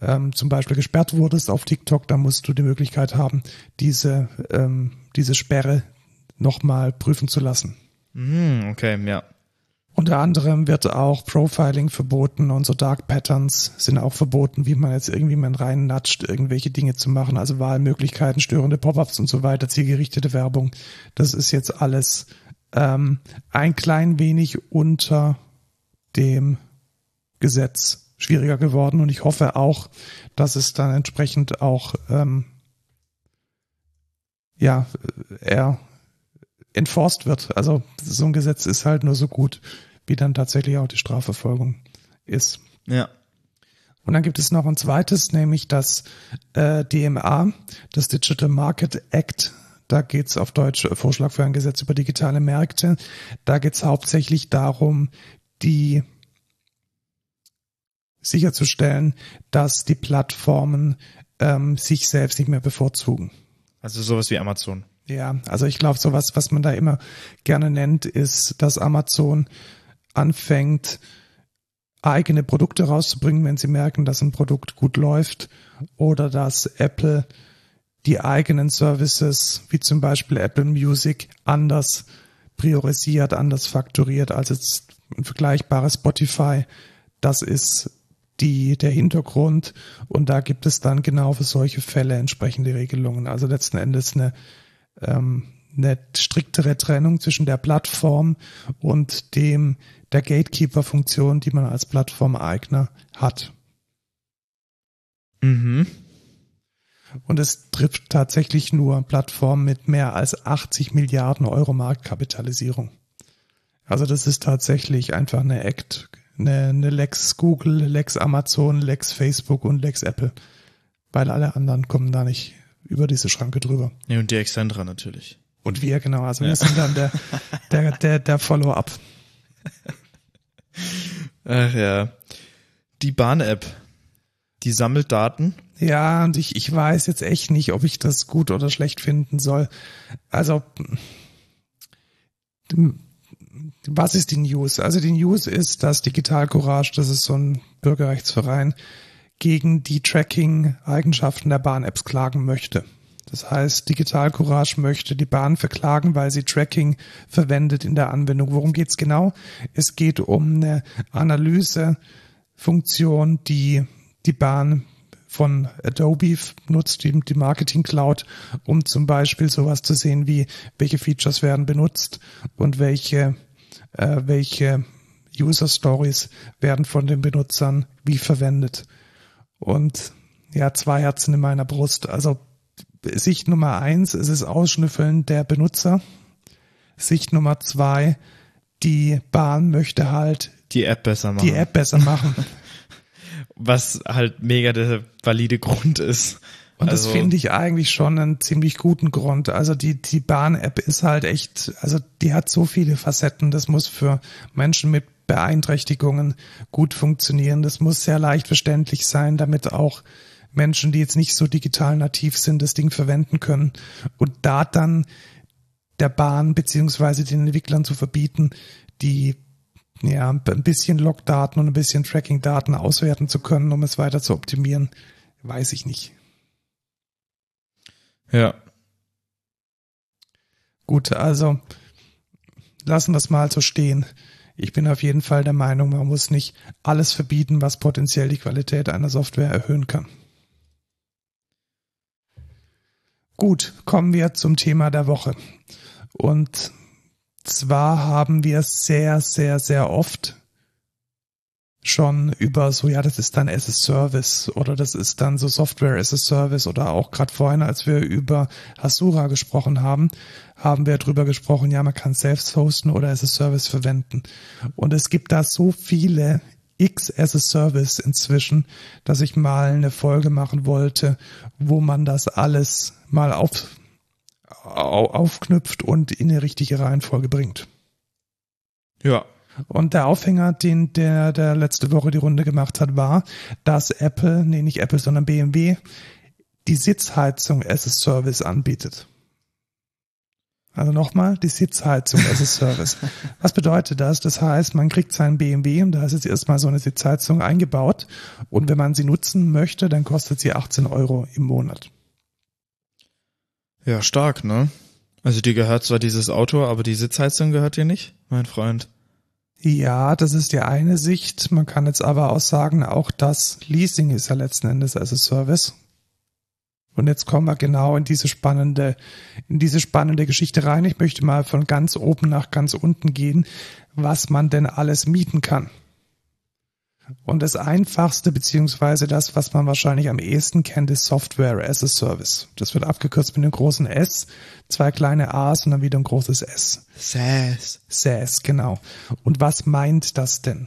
ähm, zum Beispiel gesperrt wurdest auf TikTok, dann musst du die Möglichkeit haben, diese, ähm, diese Sperre nochmal prüfen zu lassen. Hm, okay, ja. Unter anderem wird auch Profiling verboten und so Dark Patterns sind auch verboten, wie man jetzt irgendwie mal reinnatscht, irgendwelche Dinge zu machen, also Wahlmöglichkeiten, störende Pop-ups und so weiter, zielgerichtete Werbung. Das ist jetzt alles ähm, ein klein wenig unter dem Gesetz schwieriger geworden und ich hoffe auch, dass es dann entsprechend auch ähm, ja eher enforced wird. Also so ein Gesetz ist halt nur so gut, wie dann tatsächlich auch die Strafverfolgung ist. Ja. Und dann gibt es noch ein zweites, nämlich das äh, DMA, das Digital Market Act. Da geht es auf Deutsch äh, Vorschlag für ein Gesetz über digitale Märkte. Da geht es hauptsächlich darum, die sicherzustellen, dass die Plattformen ähm, sich selbst nicht mehr bevorzugen. Also sowas wie Amazon. Ja, also ich glaube, sowas, was man da immer gerne nennt, ist, dass Amazon anfängt, eigene Produkte rauszubringen, wenn sie merken, dass ein Produkt gut läuft, oder dass Apple die eigenen Services, wie zum Beispiel Apple Music, anders priorisiert, anders fakturiert als jetzt ein vergleichbares Spotify. Das ist die, der Hintergrund und da gibt es dann genau für solche Fälle entsprechende Regelungen. Also letzten Endes eine, ähm, eine striktere Trennung zwischen der Plattform und dem der Gatekeeper-Funktion, die man als Plattformeigner hat. Mhm. Und es trifft tatsächlich nur Plattformen mit mehr als 80 Milliarden Euro Marktkapitalisierung. Also das ist tatsächlich einfach eine Act, eine, eine Lex Google, Lex Amazon, Lex Facebook und Lex Apple. Weil alle anderen kommen da nicht über diese Schranke drüber. Ja, und die Excentra natürlich. Und wir, genau, also wir sind dann der, der, der, der Follow-up. Ach ja. Die Bahn-App, die sammelt Daten. Ja, und ich, ich weiß jetzt echt nicht, ob ich das gut oder schlecht finden soll. Also, was ist die News? Also die News ist, dass Digital Courage, das ist so ein Bürgerrechtsverein, gegen die Tracking-Eigenschaften der Bahn-Apps klagen möchte. Das heißt, Digital Courage möchte die Bahn verklagen, weil sie Tracking verwendet in der Anwendung. Worum geht's genau? Es geht um eine Analysefunktion, die die Bahn von Adobe nutzt, die, die Marketing Cloud, um zum Beispiel sowas zu sehen wie, welche Features werden benutzt und welche, äh, welche User Stories werden von den Benutzern wie verwendet. Und ja, zwei Herzen in meiner Brust. Also Sicht Nummer eins ist es Ausschnüffeln der Benutzer. Sicht Nummer zwei, die Bahn möchte halt die App besser machen. Die App besser machen. Was halt mega der valide Grund ist. Und also, das finde ich eigentlich schon einen ziemlich guten Grund. Also die, die Bahn-App ist halt echt, also die hat so viele Facetten. Das muss für Menschen mit Beeinträchtigungen gut funktionieren. Das muss sehr leicht verständlich sein, damit auch Menschen, die jetzt nicht so digital nativ sind, das Ding verwenden können. Und da dann der Bahn beziehungsweise den Entwicklern zu verbieten, die ja ein bisschen Logdaten und ein bisschen Tracking-Daten auswerten zu können, um es weiter zu optimieren, weiß ich nicht. Ja. Gut, also lassen wir es mal so stehen. Ich bin auf jeden Fall der Meinung, man muss nicht alles verbieten, was potenziell die Qualität einer Software erhöhen kann. Gut, kommen wir zum Thema der Woche. Und zwar haben wir sehr, sehr, sehr oft schon über so, ja, das ist dann as a Service oder das ist dann so Software as a Service oder auch gerade vorhin, als wir über Hasura gesprochen haben, haben wir drüber gesprochen, ja, man kann selbst hosten oder as a Service verwenden. Und es gibt da so viele X as a Service inzwischen, dass ich mal eine Folge machen wollte, wo man das alles mal auf, aufknüpft und in eine richtige Reihenfolge bringt. Ja. Und der Aufhänger, den der, der letzte Woche die Runde gemacht hat, war, dass Apple, nee, nicht Apple, sondern BMW, die Sitzheizung as a Service anbietet. Also nochmal, die Sitzheizung as a Service. Was bedeutet das? Das heißt, man kriegt seinen BMW und da ist jetzt erstmal so eine Sitzheizung eingebaut und wenn man sie nutzen möchte, dann kostet sie 18 Euro im Monat. Ja, stark, ne? Also dir gehört zwar dieses Auto, aber die Sitzheizung gehört dir nicht, mein Freund. Ja, das ist die eine Sicht. Man kann jetzt aber auch sagen, auch das Leasing ist ja letzten Endes as a Service. Und jetzt kommen wir genau in diese spannende, in diese spannende Geschichte rein. Ich möchte mal von ganz oben nach ganz unten gehen, was man denn alles mieten kann. Und das einfachste, beziehungsweise das, was man wahrscheinlich am ehesten kennt, ist Software as a Service. Das wird abgekürzt mit einem großen S, zwei kleine A's und dann wieder ein großes S. SaaS. SaaS, genau. Und was meint das denn?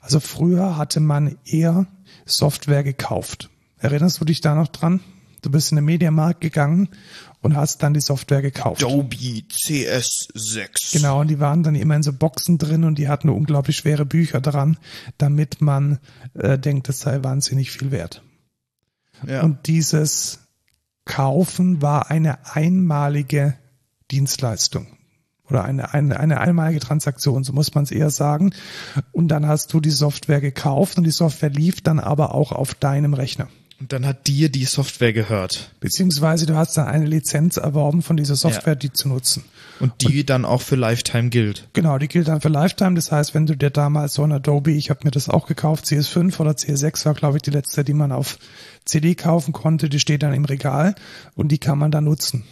Also früher hatte man eher Software gekauft. Erinnerst du dich da noch dran? Du bist in den Mediamarkt gegangen und hast dann die Software gekauft. Adobe CS6. Genau, und die waren dann immer in so Boxen drin und die hatten unglaublich schwere Bücher dran, damit man äh, denkt, das sei wahnsinnig viel wert. Ja. Und dieses Kaufen war eine einmalige Dienstleistung oder eine, eine, eine einmalige Transaktion, so muss man es eher sagen. Und dann hast du die Software gekauft und die Software lief dann aber auch auf deinem Rechner. Und dann hat dir die Software gehört. Beziehungsweise du hast dann eine Lizenz erworben von dieser Software, ja. die zu nutzen. Und die und, dann auch für Lifetime gilt. Genau, die gilt dann für Lifetime. Das heißt, wenn du dir damals so ein Adobe, ich habe mir das auch gekauft, CS5 oder CS6 war, glaube ich, die letzte, die man auf CD kaufen konnte, die steht dann im Regal und die kann man dann nutzen.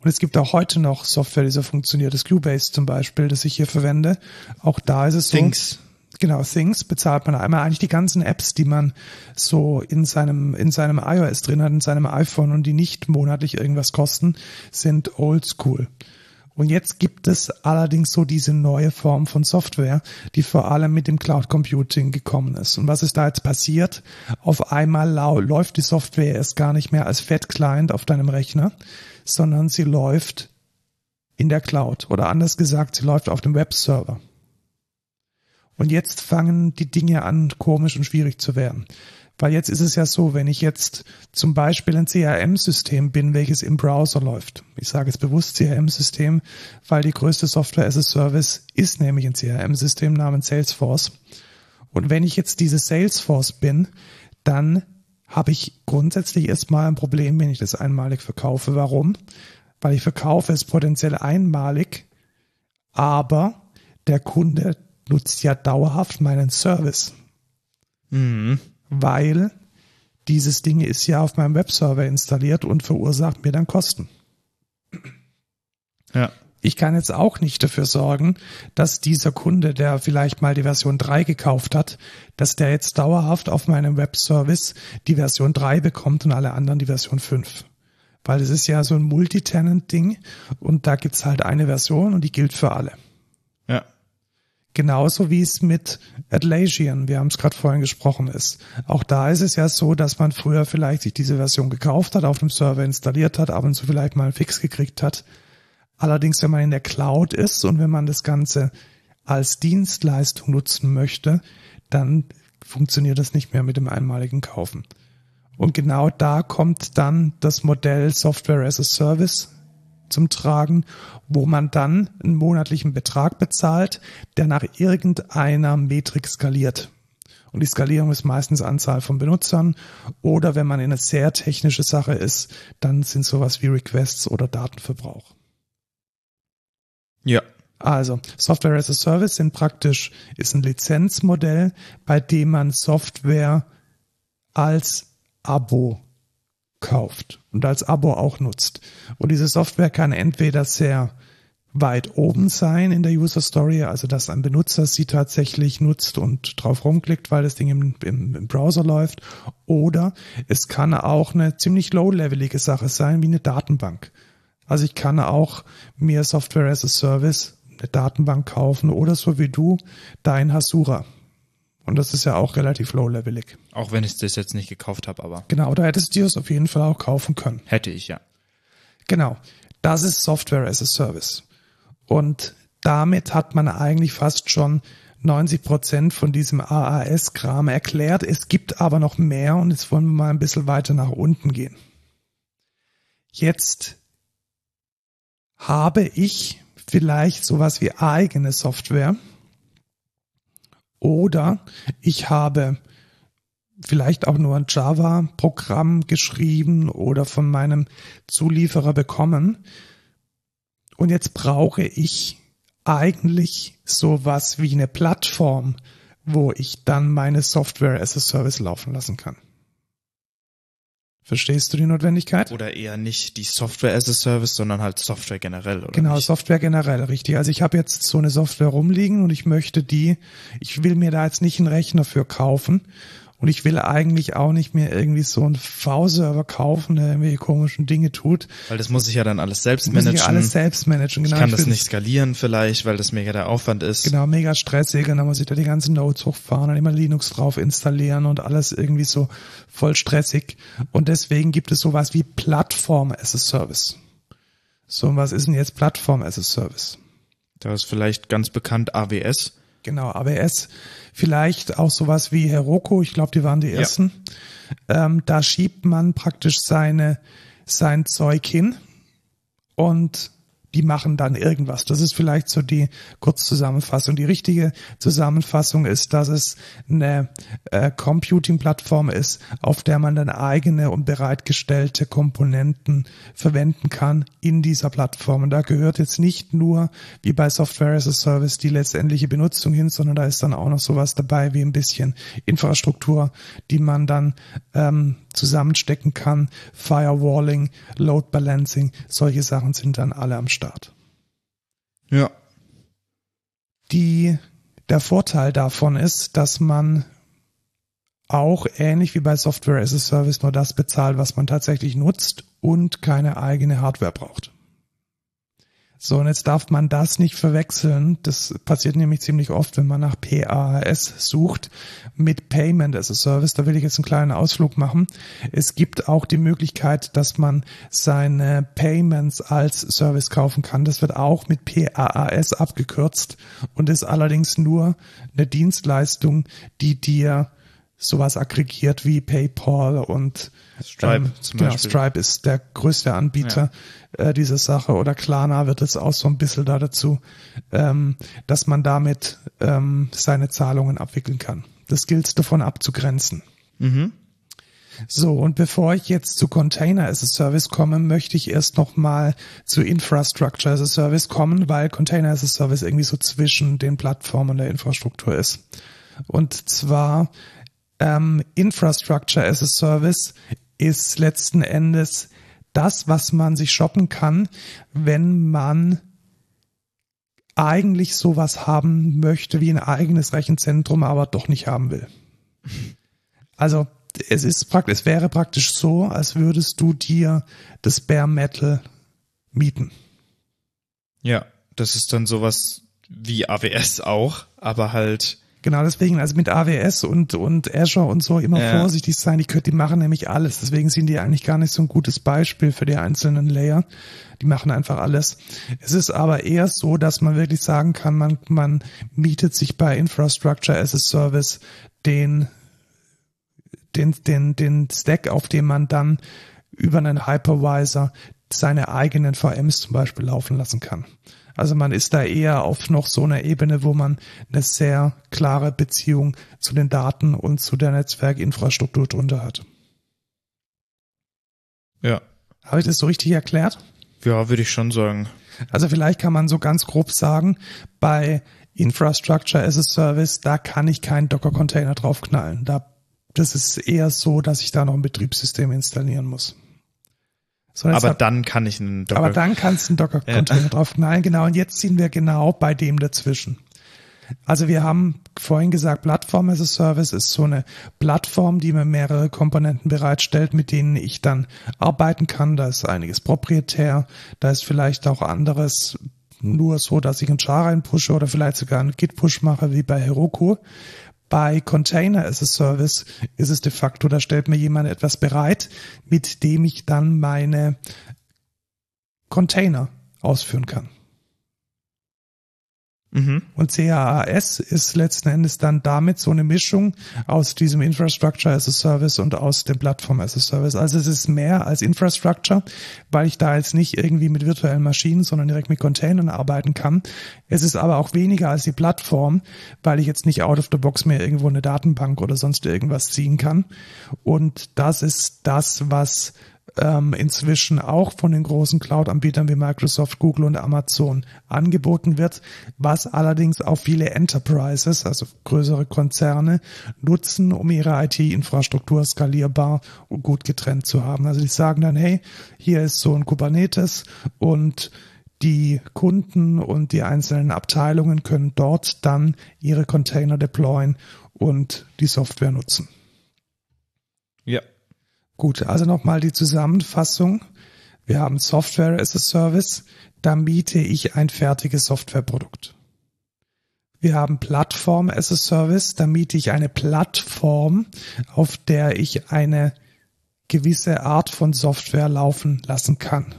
Und es gibt auch heute noch Software, die so funktioniert. Das Cubase zum Beispiel, das ich hier verwende. Auch da ist es so. Things. Genau, Things bezahlt man einmal eigentlich die ganzen Apps, die man so in seinem, in seinem iOS drin hat, in seinem iPhone und die nicht monatlich irgendwas kosten, sind oldschool. Und jetzt gibt es allerdings so diese neue Form von Software, die vor allem mit dem Cloud Computing gekommen ist. Und was ist da jetzt passiert? Auf einmal läuft die Software erst gar nicht mehr als Fat Client auf deinem Rechner, sondern sie läuft in der Cloud oder anders gesagt, sie läuft auf dem Webserver. Und jetzt fangen die Dinge an, komisch und schwierig zu werden. Weil jetzt ist es ja so, wenn ich jetzt zum Beispiel ein CRM-System bin, welches im Browser läuft. Ich sage jetzt bewusst CRM-System, weil die größte Software as a Service ist nämlich ein CRM-System namens Salesforce. Und wenn ich jetzt diese Salesforce bin, dann habe ich grundsätzlich erstmal ein Problem, wenn ich das einmalig verkaufe. Warum? Weil ich verkaufe es potenziell einmalig, aber der Kunde nutzt ja dauerhaft meinen Service. Mhm. Weil dieses Ding ist ja auf meinem Webserver installiert und verursacht mir dann Kosten. Ja. Ich kann jetzt auch nicht dafür sorgen, dass dieser Kunde, der vielleicht mal die Version 3 gekauft hat, dass der jetzt dauerhaft auf meinem Webservice die Version 3 bekommt und alle anderen die Version 5. Weil es ist ja so ein Multitenant-Ding und da gibt's halt eine Version und die gilt für alle. Genauso wie es mit Atlassian, wir haben es gerade vorhin gesprochen, ist. Auch da ist es ja so, dass man früher vielleicht sich diese Version gekauft hat, auf dem Server installiert hat, ab und zu vielleicht mal einen Fix gekriegt hat Allerdings, wenn man in der Cloud ist und wenn man das Ganze als Dienstleistung nutzen möchte, dann funktioniert das nicht mehr mit dem einmaligen Kaufen. Und genau da kommt dann das Modell Software as a Service zum Tragen, wo man dann einen monatlichen Betrag bezahlt, der nach irgendeiner Metrik skaliert. Und die Skalierung ist meistens Anzahl von Benutzern oder wenn man in eine sehr technische Sache ist, dann sind sowas wie Requests oder Datenverbrauch. Ja. Also, Software as a Service sind praktisch, ist ein Lizenzmodell, bei dem man Software als Abo kauft und als Abo auch nutzt. Und diese Software kann entweder sehr weit oben sein in der User Story, also dass ein Benutzer sie tatsächlich nutzt und drauf rumklickt, weil das Ding im, im, im Browser läuft, oder es kann auch eine ziemlich low-levelige Sache sein, wie eine Datenbank. Also ich kann auch mir Software as a Service, eine Datenbank kaufen oder so wie du dein Hasura. Und das ist ja auch relativ low-levelig. Auch wenn ich das jetzt nicht gekauft habe, aber. Genau, da hättest du es auf jeden Fall auch kaufen können. Hätte ich, ja. Genau. Das ist Software as a Service. Und damit hat man eigentlich fast schon 90 Prozent von diesem AAS-Kram erklärt. Es gibt aber noch mehr und jetzt wollen wir mal ein bisschen weiter nach unten gehen. Jetzt habe ich vielleicht sowas wie eigene Software oder ich habe vielleicht auch nur ein Java-Programm geschrieben oder von meinem Zulieferer bekommen. Und jetzt brauche ich eigentlich sowas wie eine Plattform, wo ich dann meine Software as a Service laufen lassen kann. Verstehst du die Notwendigkeit? Oder eher nicht die Software as a Service, sondern halt Software generell, oder? Genau, nicht? Software generell, richtig. Also ich habe jetzt so eine Software rumliegen und ich möchte die, ich will mir da jetzt nicht einen Rechner für kaufen und ich will eigentlich auch nicht mehr irgendwie so einen V-Server kaufen, der irgendwelche komischen Dinge tut. Weil das muss ich ja dann alles selbst Muss managen. ich ja alles selbst managen. Genau, ich kann ich das nicht skalieren vielleicht, weil das mega der Aufwand ist. Genau, mega stressig und dann muss ich da die ganzen Nodes hochfahren und immer Linux drauf installieren und alles irgendwie so voll stressig. Und deswegen gibt es sowas wie Plattform as a Service. So, und was ist denn jetzt Plattform as a Service? Da ist vielleicht ganz bekannt AWS. Genau, AWS, vielleicht auch sowas wie Heroku, ich glaube, die waren die ersten. Ähm, da schiebt man praktisch seine, sein Zeug hin. Und die machen dann irgendwas. Das ist vielleicht so die Kurzzusammenfassung. Die richtige Zusammenfassung ist, dass es eine äh, Computing-Plattform ist, auf der man dann eigene und bereitgestellte Komponenten verwenden kann in dieser Plattform. Und da gehört jetzt nicht nur, wie bei Software as a Service, die letztendliche Benutzung hin, sondern da ist dann auch noch sowas dabei wie ein bisschen Infrastruktur, die man dann ähm, zusammenstecken kann. Firewalling, Load Balancing, solche Sachen sind dann alle am Start. Ja. Die, der Vorteil davon ist, dass man auch ähnlich wie bei Software as a Service nur das bezahlt, was man tatsächlich nutzt und keine eigene Hardware braucht. So, und jetzt darf man das nicht verwechseln. Das passiert nämlich ziemlich oft, wenn man nach PAS sucht mit Payment as a Service. Da will ich jetzt einen kleinen Ausflug machen. Es gibt auch die Möglichkeit, dass man seine Payments als Service kaufen kann. Das wird auch mit PAAS abgekürzt und ist allerdings nur eine Dienstleistung, die dir sowas aggregiert wie PayPal und Stripe ähm, zum genau, Beispiel. Stripe ist der größte Anbieter äh, dieser Sache oder Klarna wird es auch so ein bisschen da dazu, ähm, dass man damit ähm, seine Zahlungen abwickeln kann. Das gilt davon abzugrenzen. Mhm. So, und bevor ich jetzt zu Container as a Service komme, möchte ich erst nochmal zu Infrastructure as a Service kommen, weil Container as a Service irgendwie so zwischen den Plattformen und der Infrastruktur ist. Und zwar ähm, Infrastructure as a Service ist letzten Endes das, was man sich shoppen kann, wenn man eigentlich sowas haben möchte wie ein eigenes Rechenzentrum, aber doch nicht haben will. Also es ist praktisch, es wäre praktisch so, als würdest du dir das Bare Metal mieten. Ja, das ist dann sowas wie AWS auch, aber halt Genau, deswegen, also mit AWS und, und Azure und so immer ja. vorsichtig sein. Die, die machen nämlich alles. Deswegen sind die eigentlich gar nicht so ein gutes Beispiel für die einzelnen Layer. Die machen einfach alles. Es ist aber eher so, dass man wirklich sagen kann, man, man mietet sich bei Infrastructure as a Service den, den, den, den Stack, auf dem man dann über einen Hypervisor seine eigenen VMs zum Beispiel laufen lassen kann. Also man ist da eher auf noch so einer Ebene, wo man eine sehr klare Beziehung zu den Daten und zu der Netzwerkinfrastruktur drunter hat. Ja. Habe ich das so richtig erklärt? Ja, würde ich schon sagen. Also vielleicht kann man so ganz grob sagen, bei Infrastructure as a Service, da kann ich keinen Docker-Container draufknallen. Da, das ist eher so, dass ich da noch ein Betriebssystem installieren muss. So, aber hat, dann kann ich einen Docker. Aber dann kannst du einen Docker-Container ja. drauf knallen, genau. Und jetzt sind wir genau bei dem dazwischen. Also wir haben vorhin gesagt, Plattform as a Service ist so eine Plattform, die mir mehrere Komponenten bereitstellt, mit denen ich dann arbeiten kann. Da ist einiges proprietär, da ist vielleicht auch anderes nur so, dass ich einen Char reinpushe oder vielleicht sogar einen Git-Push mache, wie bei Heroku. Bei Container as a Service ist es de facto, da stellt mir jemand etwas bereit, mit dem ich dann meine Container ausführen kann. Mhm. Und CAAS ist letzten Endes dann damit so eine Mischung aus diesem Infrastructure as a Service und aus dem Plattform as a Service. Also es ist mehr als Infrastructure, weil ich da jetzt nicht irgendwie mit virtuellen Maschinen, sondern direkt mit Containern arbeiten kann. Es ist aber auch weniger als die Plattform, weil ich jetzt nicht out of the box mehr irgendwo eine Datenbank oder sonst irgendwas ziehen kann. Und das ist das, was ähm, inzwischen auch von den großen Cloud-Anbietern wie Microsoft, Google und Amazon angeboten wird, was allerdings auch viele Enterprises, also größere Konzerne, nutzen, um ihre IT-Infrastruktur skalierbar und gut getrennt zu haben. Also die sagen dann, hey, hier ist so ein Kubernetes und die Kunden und die einzelnen Abteilungen können dort dann ihre Container deployen und die Software nutzen. Ja, Gut, also nochmal die Zusammenfassung. Wir haben Software as a Service, da miete ich ein fertiges Softwareprodukt. Wir haben Plattform as a Service, da miete ich eine Plattform, auf der ich eine gewisse Art von Software laufen lassen kann.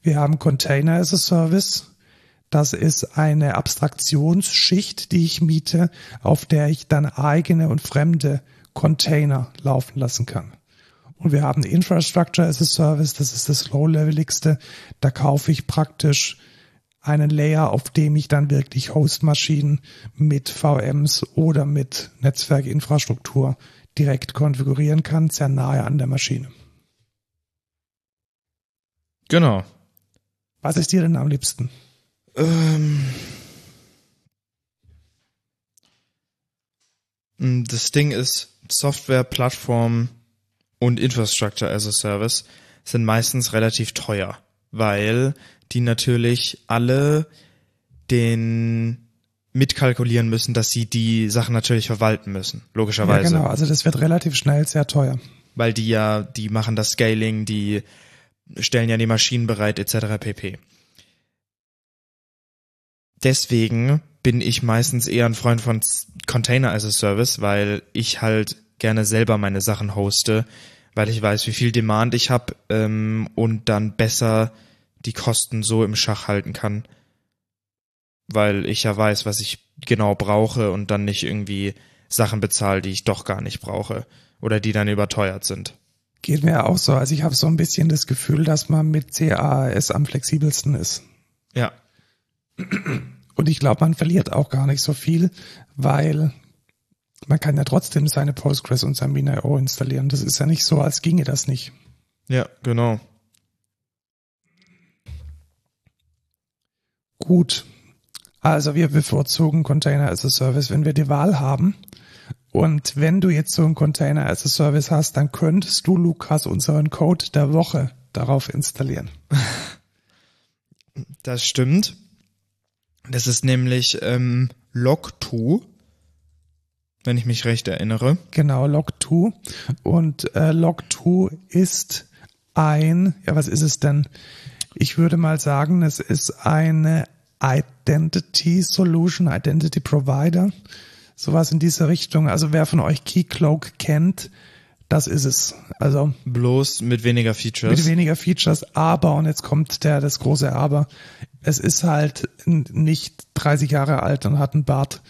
Wir haben Container as a Service, das ist eine Abstraktionsschicht, die ich miete, auf der ich dann eigene und fremde Container laufen lassen kann. Und wir haben Infrastructure as a Service, das ist das Low-Leveligste. Da kaufe ich praktisch einen Layer, auf dem ich dann wirklich Hostmaschinen mit VMs oder mit Netzwerkinfrastruktur direkt konfigurieren kann, sehr nahe an der Maschine. Genau. Was ist dir denn am liebsten? Ähm, das Ding ist Software, Plattform, und Infrastructure as a Service sind meistens relativ teuer, weil die natürlich alle den mitkalkulieren müssen, dass sie die Sachen natürlich verwalten müssen, logischerweise. Ja, genau, also das wird relativ schnell sehr teuer. Weil die ja, die machen das Scaling, die stellen ja die Maschinen bereit, etc. pp. Deswegen bin ich meistens eher ein Freund von Container as a Service, weil ich halt gerne selber meine Sachen hoste, weil ich weiß, wie viel Demand ich habe ähm, und dann besser die Kosten so im Schach halten kann, weil ich ja weiß, was ich genau brauche und dann nicht irgendwie Sachen bezahle, die ich doch gar nicht brauche oder die dann überteuert sind. Geht mir auch so. Also ich habe so ein bisschen das Gefühl, dass man mit CAS am flexibelsten ist. Ja. Und ich glaube, man verliert auch gar nicht so viel, weil man kann ja trotzdem seine Postgres und sein MinIO installieren. Das ist ja nicht so, als ginge das nicht. Ja, genau. Gut. Also wir bevorzugen Container as a Service, wenn wir die Wahl haben. Und wenn du jetzt so einen Container as a Service hast, dann könntest du, Lukas, unseren Code der Woche darauf installieren. Das stimmt. Das ist nämlich ähm, Log2, wenn ich mich recht erinnere. Genau, Log2. Und äh, Log2 ist ein, ja, was ist es denn? Ich würde mal sagen, es ist eine Identity Solution, Identity Provider. Sowas in diese Richtung. Also wer von euch Keycloak kennt, das ist es. Also bloß mit weniger Features. Mit weniger Features, aber und jetzt kommt der das große Aber. Es ist halt nicht 30 Jahre alt und hat einen Bart,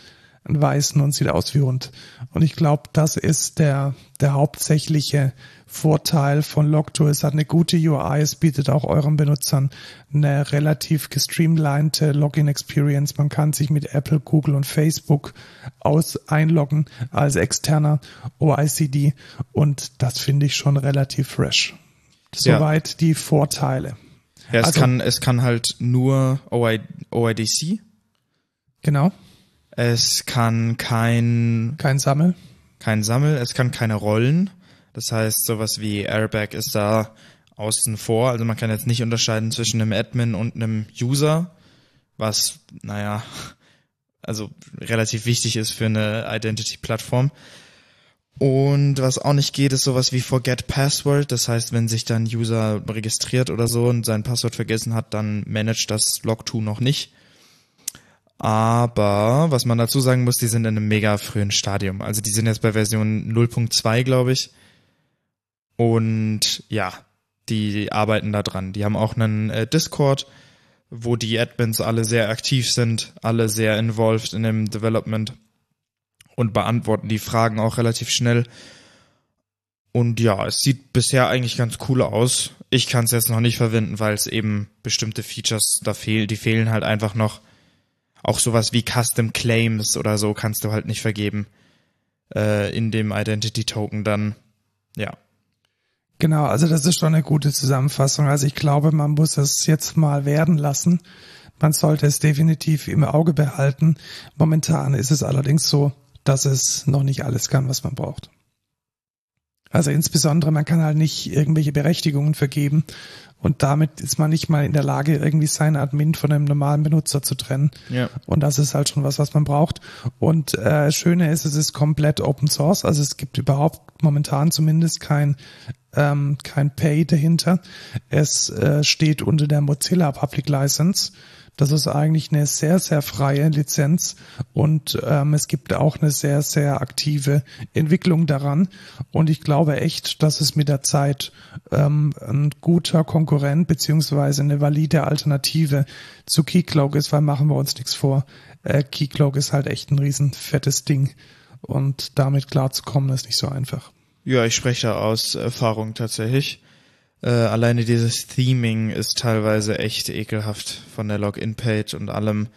einen weißen und sieht aus wie Hund. Und ich glaube, das ist der der hauptsächliche Vorteil von Logto. Es hat eine gute UI, es bietet auch euren Benutzern eine relativ gestreamlinete Login-Experience. Man kann sich mit Apple, Google und Facebook aus einloggen als externer OICD und das finde ich schon relativ fresh. Soweit ja. die Vorteile. Ja, es also, kann, es kann halt nur OI, OIDC. Genau. Es kann kein, kein Sammel. Kein Sammel, es kann keine Rollen. Das heißt, sowas wie Airbag ist da außen vor. Also man kann jetzt nicht unterscheiden zwischen einem Admin und einem User, was, naja, also relativ wichtig ist für eine Identity-Plattform. Und was auch nicht geht, ist sowas wie Forget Password. Das heißt, wenn sich dann User registriert oder so und sein Passwort vergessen hat, dann managt das Log2 noch nicht. Aber was man dazu sagen muss, die sind in einem mega frühen Stadium. Also die sind jetzt bei Version 0.2, glaube ich. Und ja, die arbeiten da dran. Die haben auch einen äh, Discord, wo die Admins alle sehr aktiv sind, alle sehr involved in dem Development und beantworten die Fragen auch relativ schnell. Und ja, es sieht bisher eigentlich ganz cool aus. Ich kann es jetzt noch nicht verwenden, weil es eben bestimmte Features da fehlen. Die fehlen halt einfach noch. Auch sowas wie Custom Claims oder so kannst du halt nicht vergeben äh, in dem Identity Token dann. Ja. Genau, also das ist schon eine gute Zusammenfassung. Also ich glaube, man muss es jetzt mal werden lassen. Man sollte es definitiv im Auge behalten. Momentan ist es allerdings so, dass es noch nicht alles kann, was man braucht. Also insbesondere, man kann halt nicht irgendwelche Berechtigungen vergeben und damit ist man nicht mal in der Lage, irgendwie sein Admin von einem normalen Benutzer zu trennen. Ja. Und das ist halt schon was, was man braucht. Und äh, Schöne ist, es ist komplett Open Source, also es gibt überhaupt momentan zumindest kein ähm, kein Pay dahinter. Es äh, steht unter der Mozilla Public License. Das ist eigentlich eine sehr, sehr freie Lizenz und ähm, es gibt auch eine sehr, sehr aktive Entwicklung daran. Und ich glaube echt, dass es mit der Zeit ähm, ein guter Konkurrent beziehungsweise eine valide Alternative zu Keycloak ist, weil machen wir uns nichts vor. Äh, Keycloak ist halt echt ein riesen fettes Ding und damit klarzukommen ist nicht so einfach. Ja, ich spreche aus Erfahrung tatsächlich. Äh, alleine dieses Theming ist teilweise echt ekelhaft von der Login-Page und allem.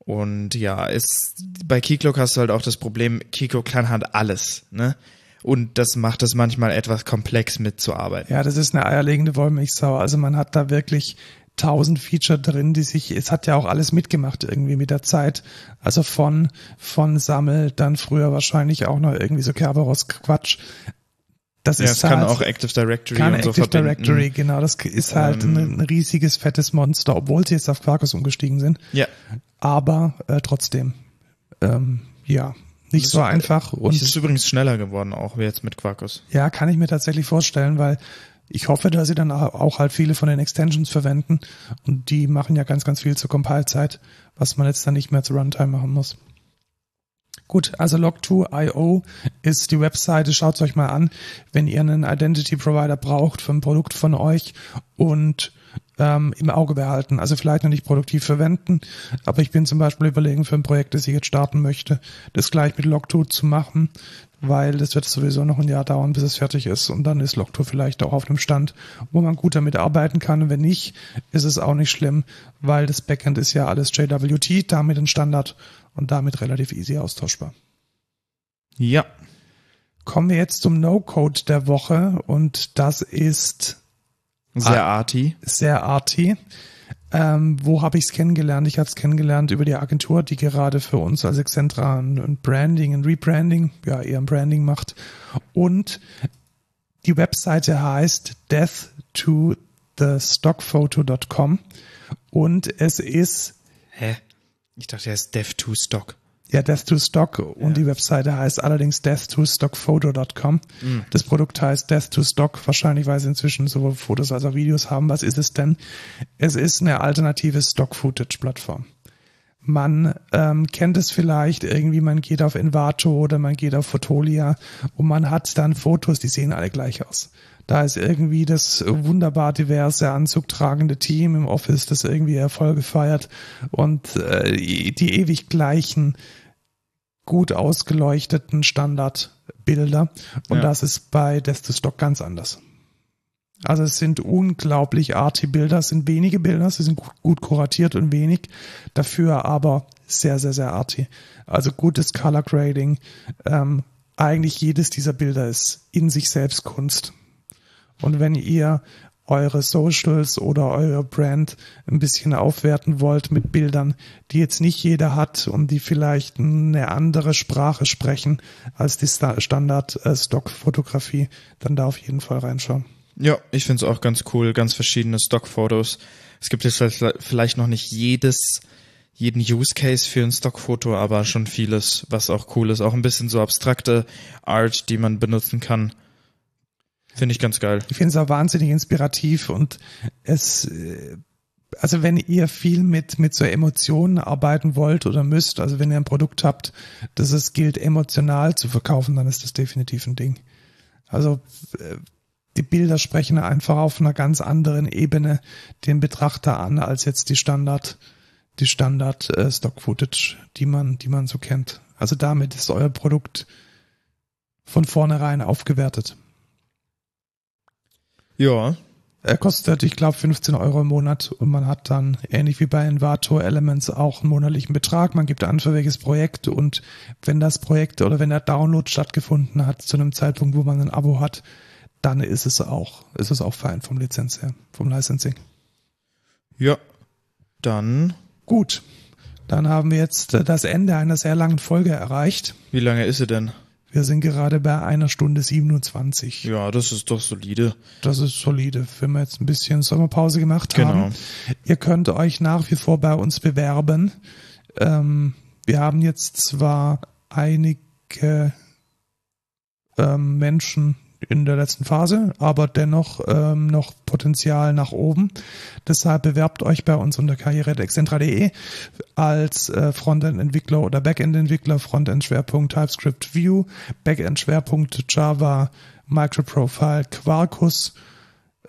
Und ja, ist, bei Keycloak hast du halt auch das Problem, Keycloak kann halt alles, ne? Und das macht es manchmal etwas komplex mitzuarbeiten. Ja, das ist eine eierlegende Wollmilchsau. Also man hat da wirklich tausend Feature drin, die sich, es hat ja auch alles mitgemacht irgendwie mit der Zeit. Also von, von Sammel, dann früher wahrscheinlich auch noch irgendwie so Kerberos Quatsch. Das ja, ist es halt, kann auch Active Directory kann und so Active verbinden. Directory, genau. Das ist halt ähm, ein, ein, riesiges, fettes Monster, obwohl sie jetzt auf Quarkus umgestiegen sind. Ja. Aber äh, trotzdem, ähm, ja, nicht so einfach. Und es ist übrigens schneller geworden, auch wie jetzt mit Quarkus. Ja, kann ich mir tatsächlich vorstellen, weil ich hoffe, dass sie dann auch halt viele von den Extensions verwenden und die machen ja ganz, ganz viel zur Compile-Zeit, was man jetzt dann nicht mehr zur Runtime machen muss. Gut, also Log2.io ist die Webseite, schaut es euch mal an, wenn ihr einen Identity Provider braucht für ein Produkt von euch und ähm, im Auge behalten. Also vielleicht noch nicht produktiv verwenden, aber ich bin zum Beispiel überlegen für ein Projekt, das ich jetzt starten möchte, das gleich mit Log2 zu machen, weil das wird sowieso noch ein Jahr dauern, bis es fertig ist und dann ist Log2 vielleicht auch auf einem Stand, wo man gut damit arbeiten kann und wenn nicht, ist es auch nicht schlimm, weil das Backend ist ja alles JWT, damit ein Standard und damit relativ easy austauschbar. Ja. Kommen wir jetzt zum No-Code der Woche und das ist Sehr arty. sehr arty. Ähm, wo habe ich es kennengelernt? Ich habe es kennengelernt über die Agentur, die gerade für uns als Excentra ein, Branding, ein Rebranding, ja eher ein Branding macht. Und die Webseite heißt death to the stockphoto.com und es ist Hä? Ich dachte, er ist Dev to Stock. ja Death to Stock und die Webseite heißt allerdings death to stockphoto.com. Das Produkt heißt Death to Stock, wahrscheinlich weil sie inzwischen sowohl Fotos als auch Videos haben. Was ist es denn? Es ist eine alternative Stock-Footage-Plattform. Man ähm, kennt es vielleicht irgendwie, man geht auf Envato oder man geht auf Fotolia und man hat dann Fotos, die sehen alle gleich aus. Da ist irgendwie das wunderbar diverse anzugtragende Team im Office, das irgendwie Erfolge feiert und äh, die ewig gleichen, gut ausgeleuchteten Standardbilder. Und Ja. das ist bei Death to Stock ganz anders. Also es sind unglaublich arty Bilder, es sind wenige Bilder, sie sind gut, gut kuratiert und wenig, dafür aber sehr, sehr, sehr arty. Also gutes Color Grading. Ähm, eigentlich jedes dieser Bilder ist in sich selbst Kunst. Und wenn ihr eure Socials oder eure Brand ein bisschen aufwerten wollt mit Bildern, die jetzt nicht jeder hat und die vielleicht eine andere Sprache sprechen als die Sta- Standard-Stock-Fotografie, dann da auf jeden Fall reinschauen. Ja, ich find's auch ganz cool, ganz verschiedene Stockfotos. Es gibt jetzt vielleicht noch nicht jedes, jeden Use Case für ein Stockfoto, aber schon vieles, was auch cool ist. Auch ein bisschen so abstrakte Art, die man benutzen kann. Finde ich ganz geil. Ich finde es auch wahnsinnig inspirativ und es, äh, also wenn ihr viel mit, mit so Emotionen arbeiten wollt oder müsst, also wenn ihr ein Produkt habt, das es gilt emotional zu verkaufen, dann ist das definitiv ein Ding. Also äh, die Bilder sprechen einfach auf einer ganz anderen Ebene den Betrachter an als jetzt die Standard, die Standard äh, Stock Footage, die man, die man so kennt. Also damit ist euer Produkt von vornherein aufgewertet. Ja, Er kostet, ich glaube, 15 Euro im Monat und man hat dann, ähnlich wie bei Envato Elements, auch einen monatlichen Betrag. Man gibt an, für welches Projekt und wenn das Projekt oder wenn der Download stattgefunden hat, zu einem Zeitpunkt, wo man ein Abo hat, dann ist es auch, ist es auch fein vom Lizenz her, vom Licensing. ja. Dann, Gut. Dann haben wir jetzt das Ende einer sehr langen Folge erreicht. wie lange ist sie denn? Wir sind gerade bei einer Stunde 27. Ja, das ist doch solide. Das ist solide, wenn wir jetzt ein bisschen Sommerpause gemacht Genau. haben. Ihr könnt euch nach wie vor bei uns bewerben. Ähm, wir haben jetzt zwar einige ähm, Menschen in der letzten Phase, aber dennoch ähm, noch Potenzial nach oben. Deshalb bewerbt euch bei uns unter karriere.excentra.de als äh, Frontend-Entwickler oder Backend-Entwickler, Frontend-Schwerpunkt TypeScript View, Backend-Schwerpunkt Java, Microprofile, Quarkus,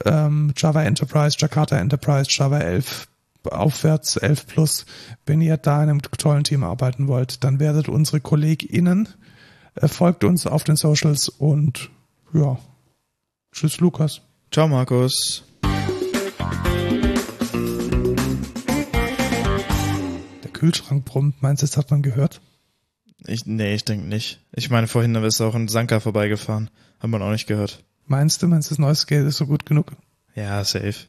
ähm, Java Enterprise, Jakarta Enterprise, Java 11 aufwärts, 11 plus. Wenn ihr da in einem tollen Team arbeiten wollt, dann werdet unsere KollegInnen, äh, folgt uns auf den Socials und ja, tschüss Lukas. Ciao, Markus. Der Kühlschrank brummt, meinst du, das hat man gehört? Ich, nee, ich denke nicht. Ich meine, vorhin ist auch ein Sanka vorbeigefahren. Hat man auch nicht gehört. Meinst du, meinst du, das neues Geld ist so gut genug? Ja, safe.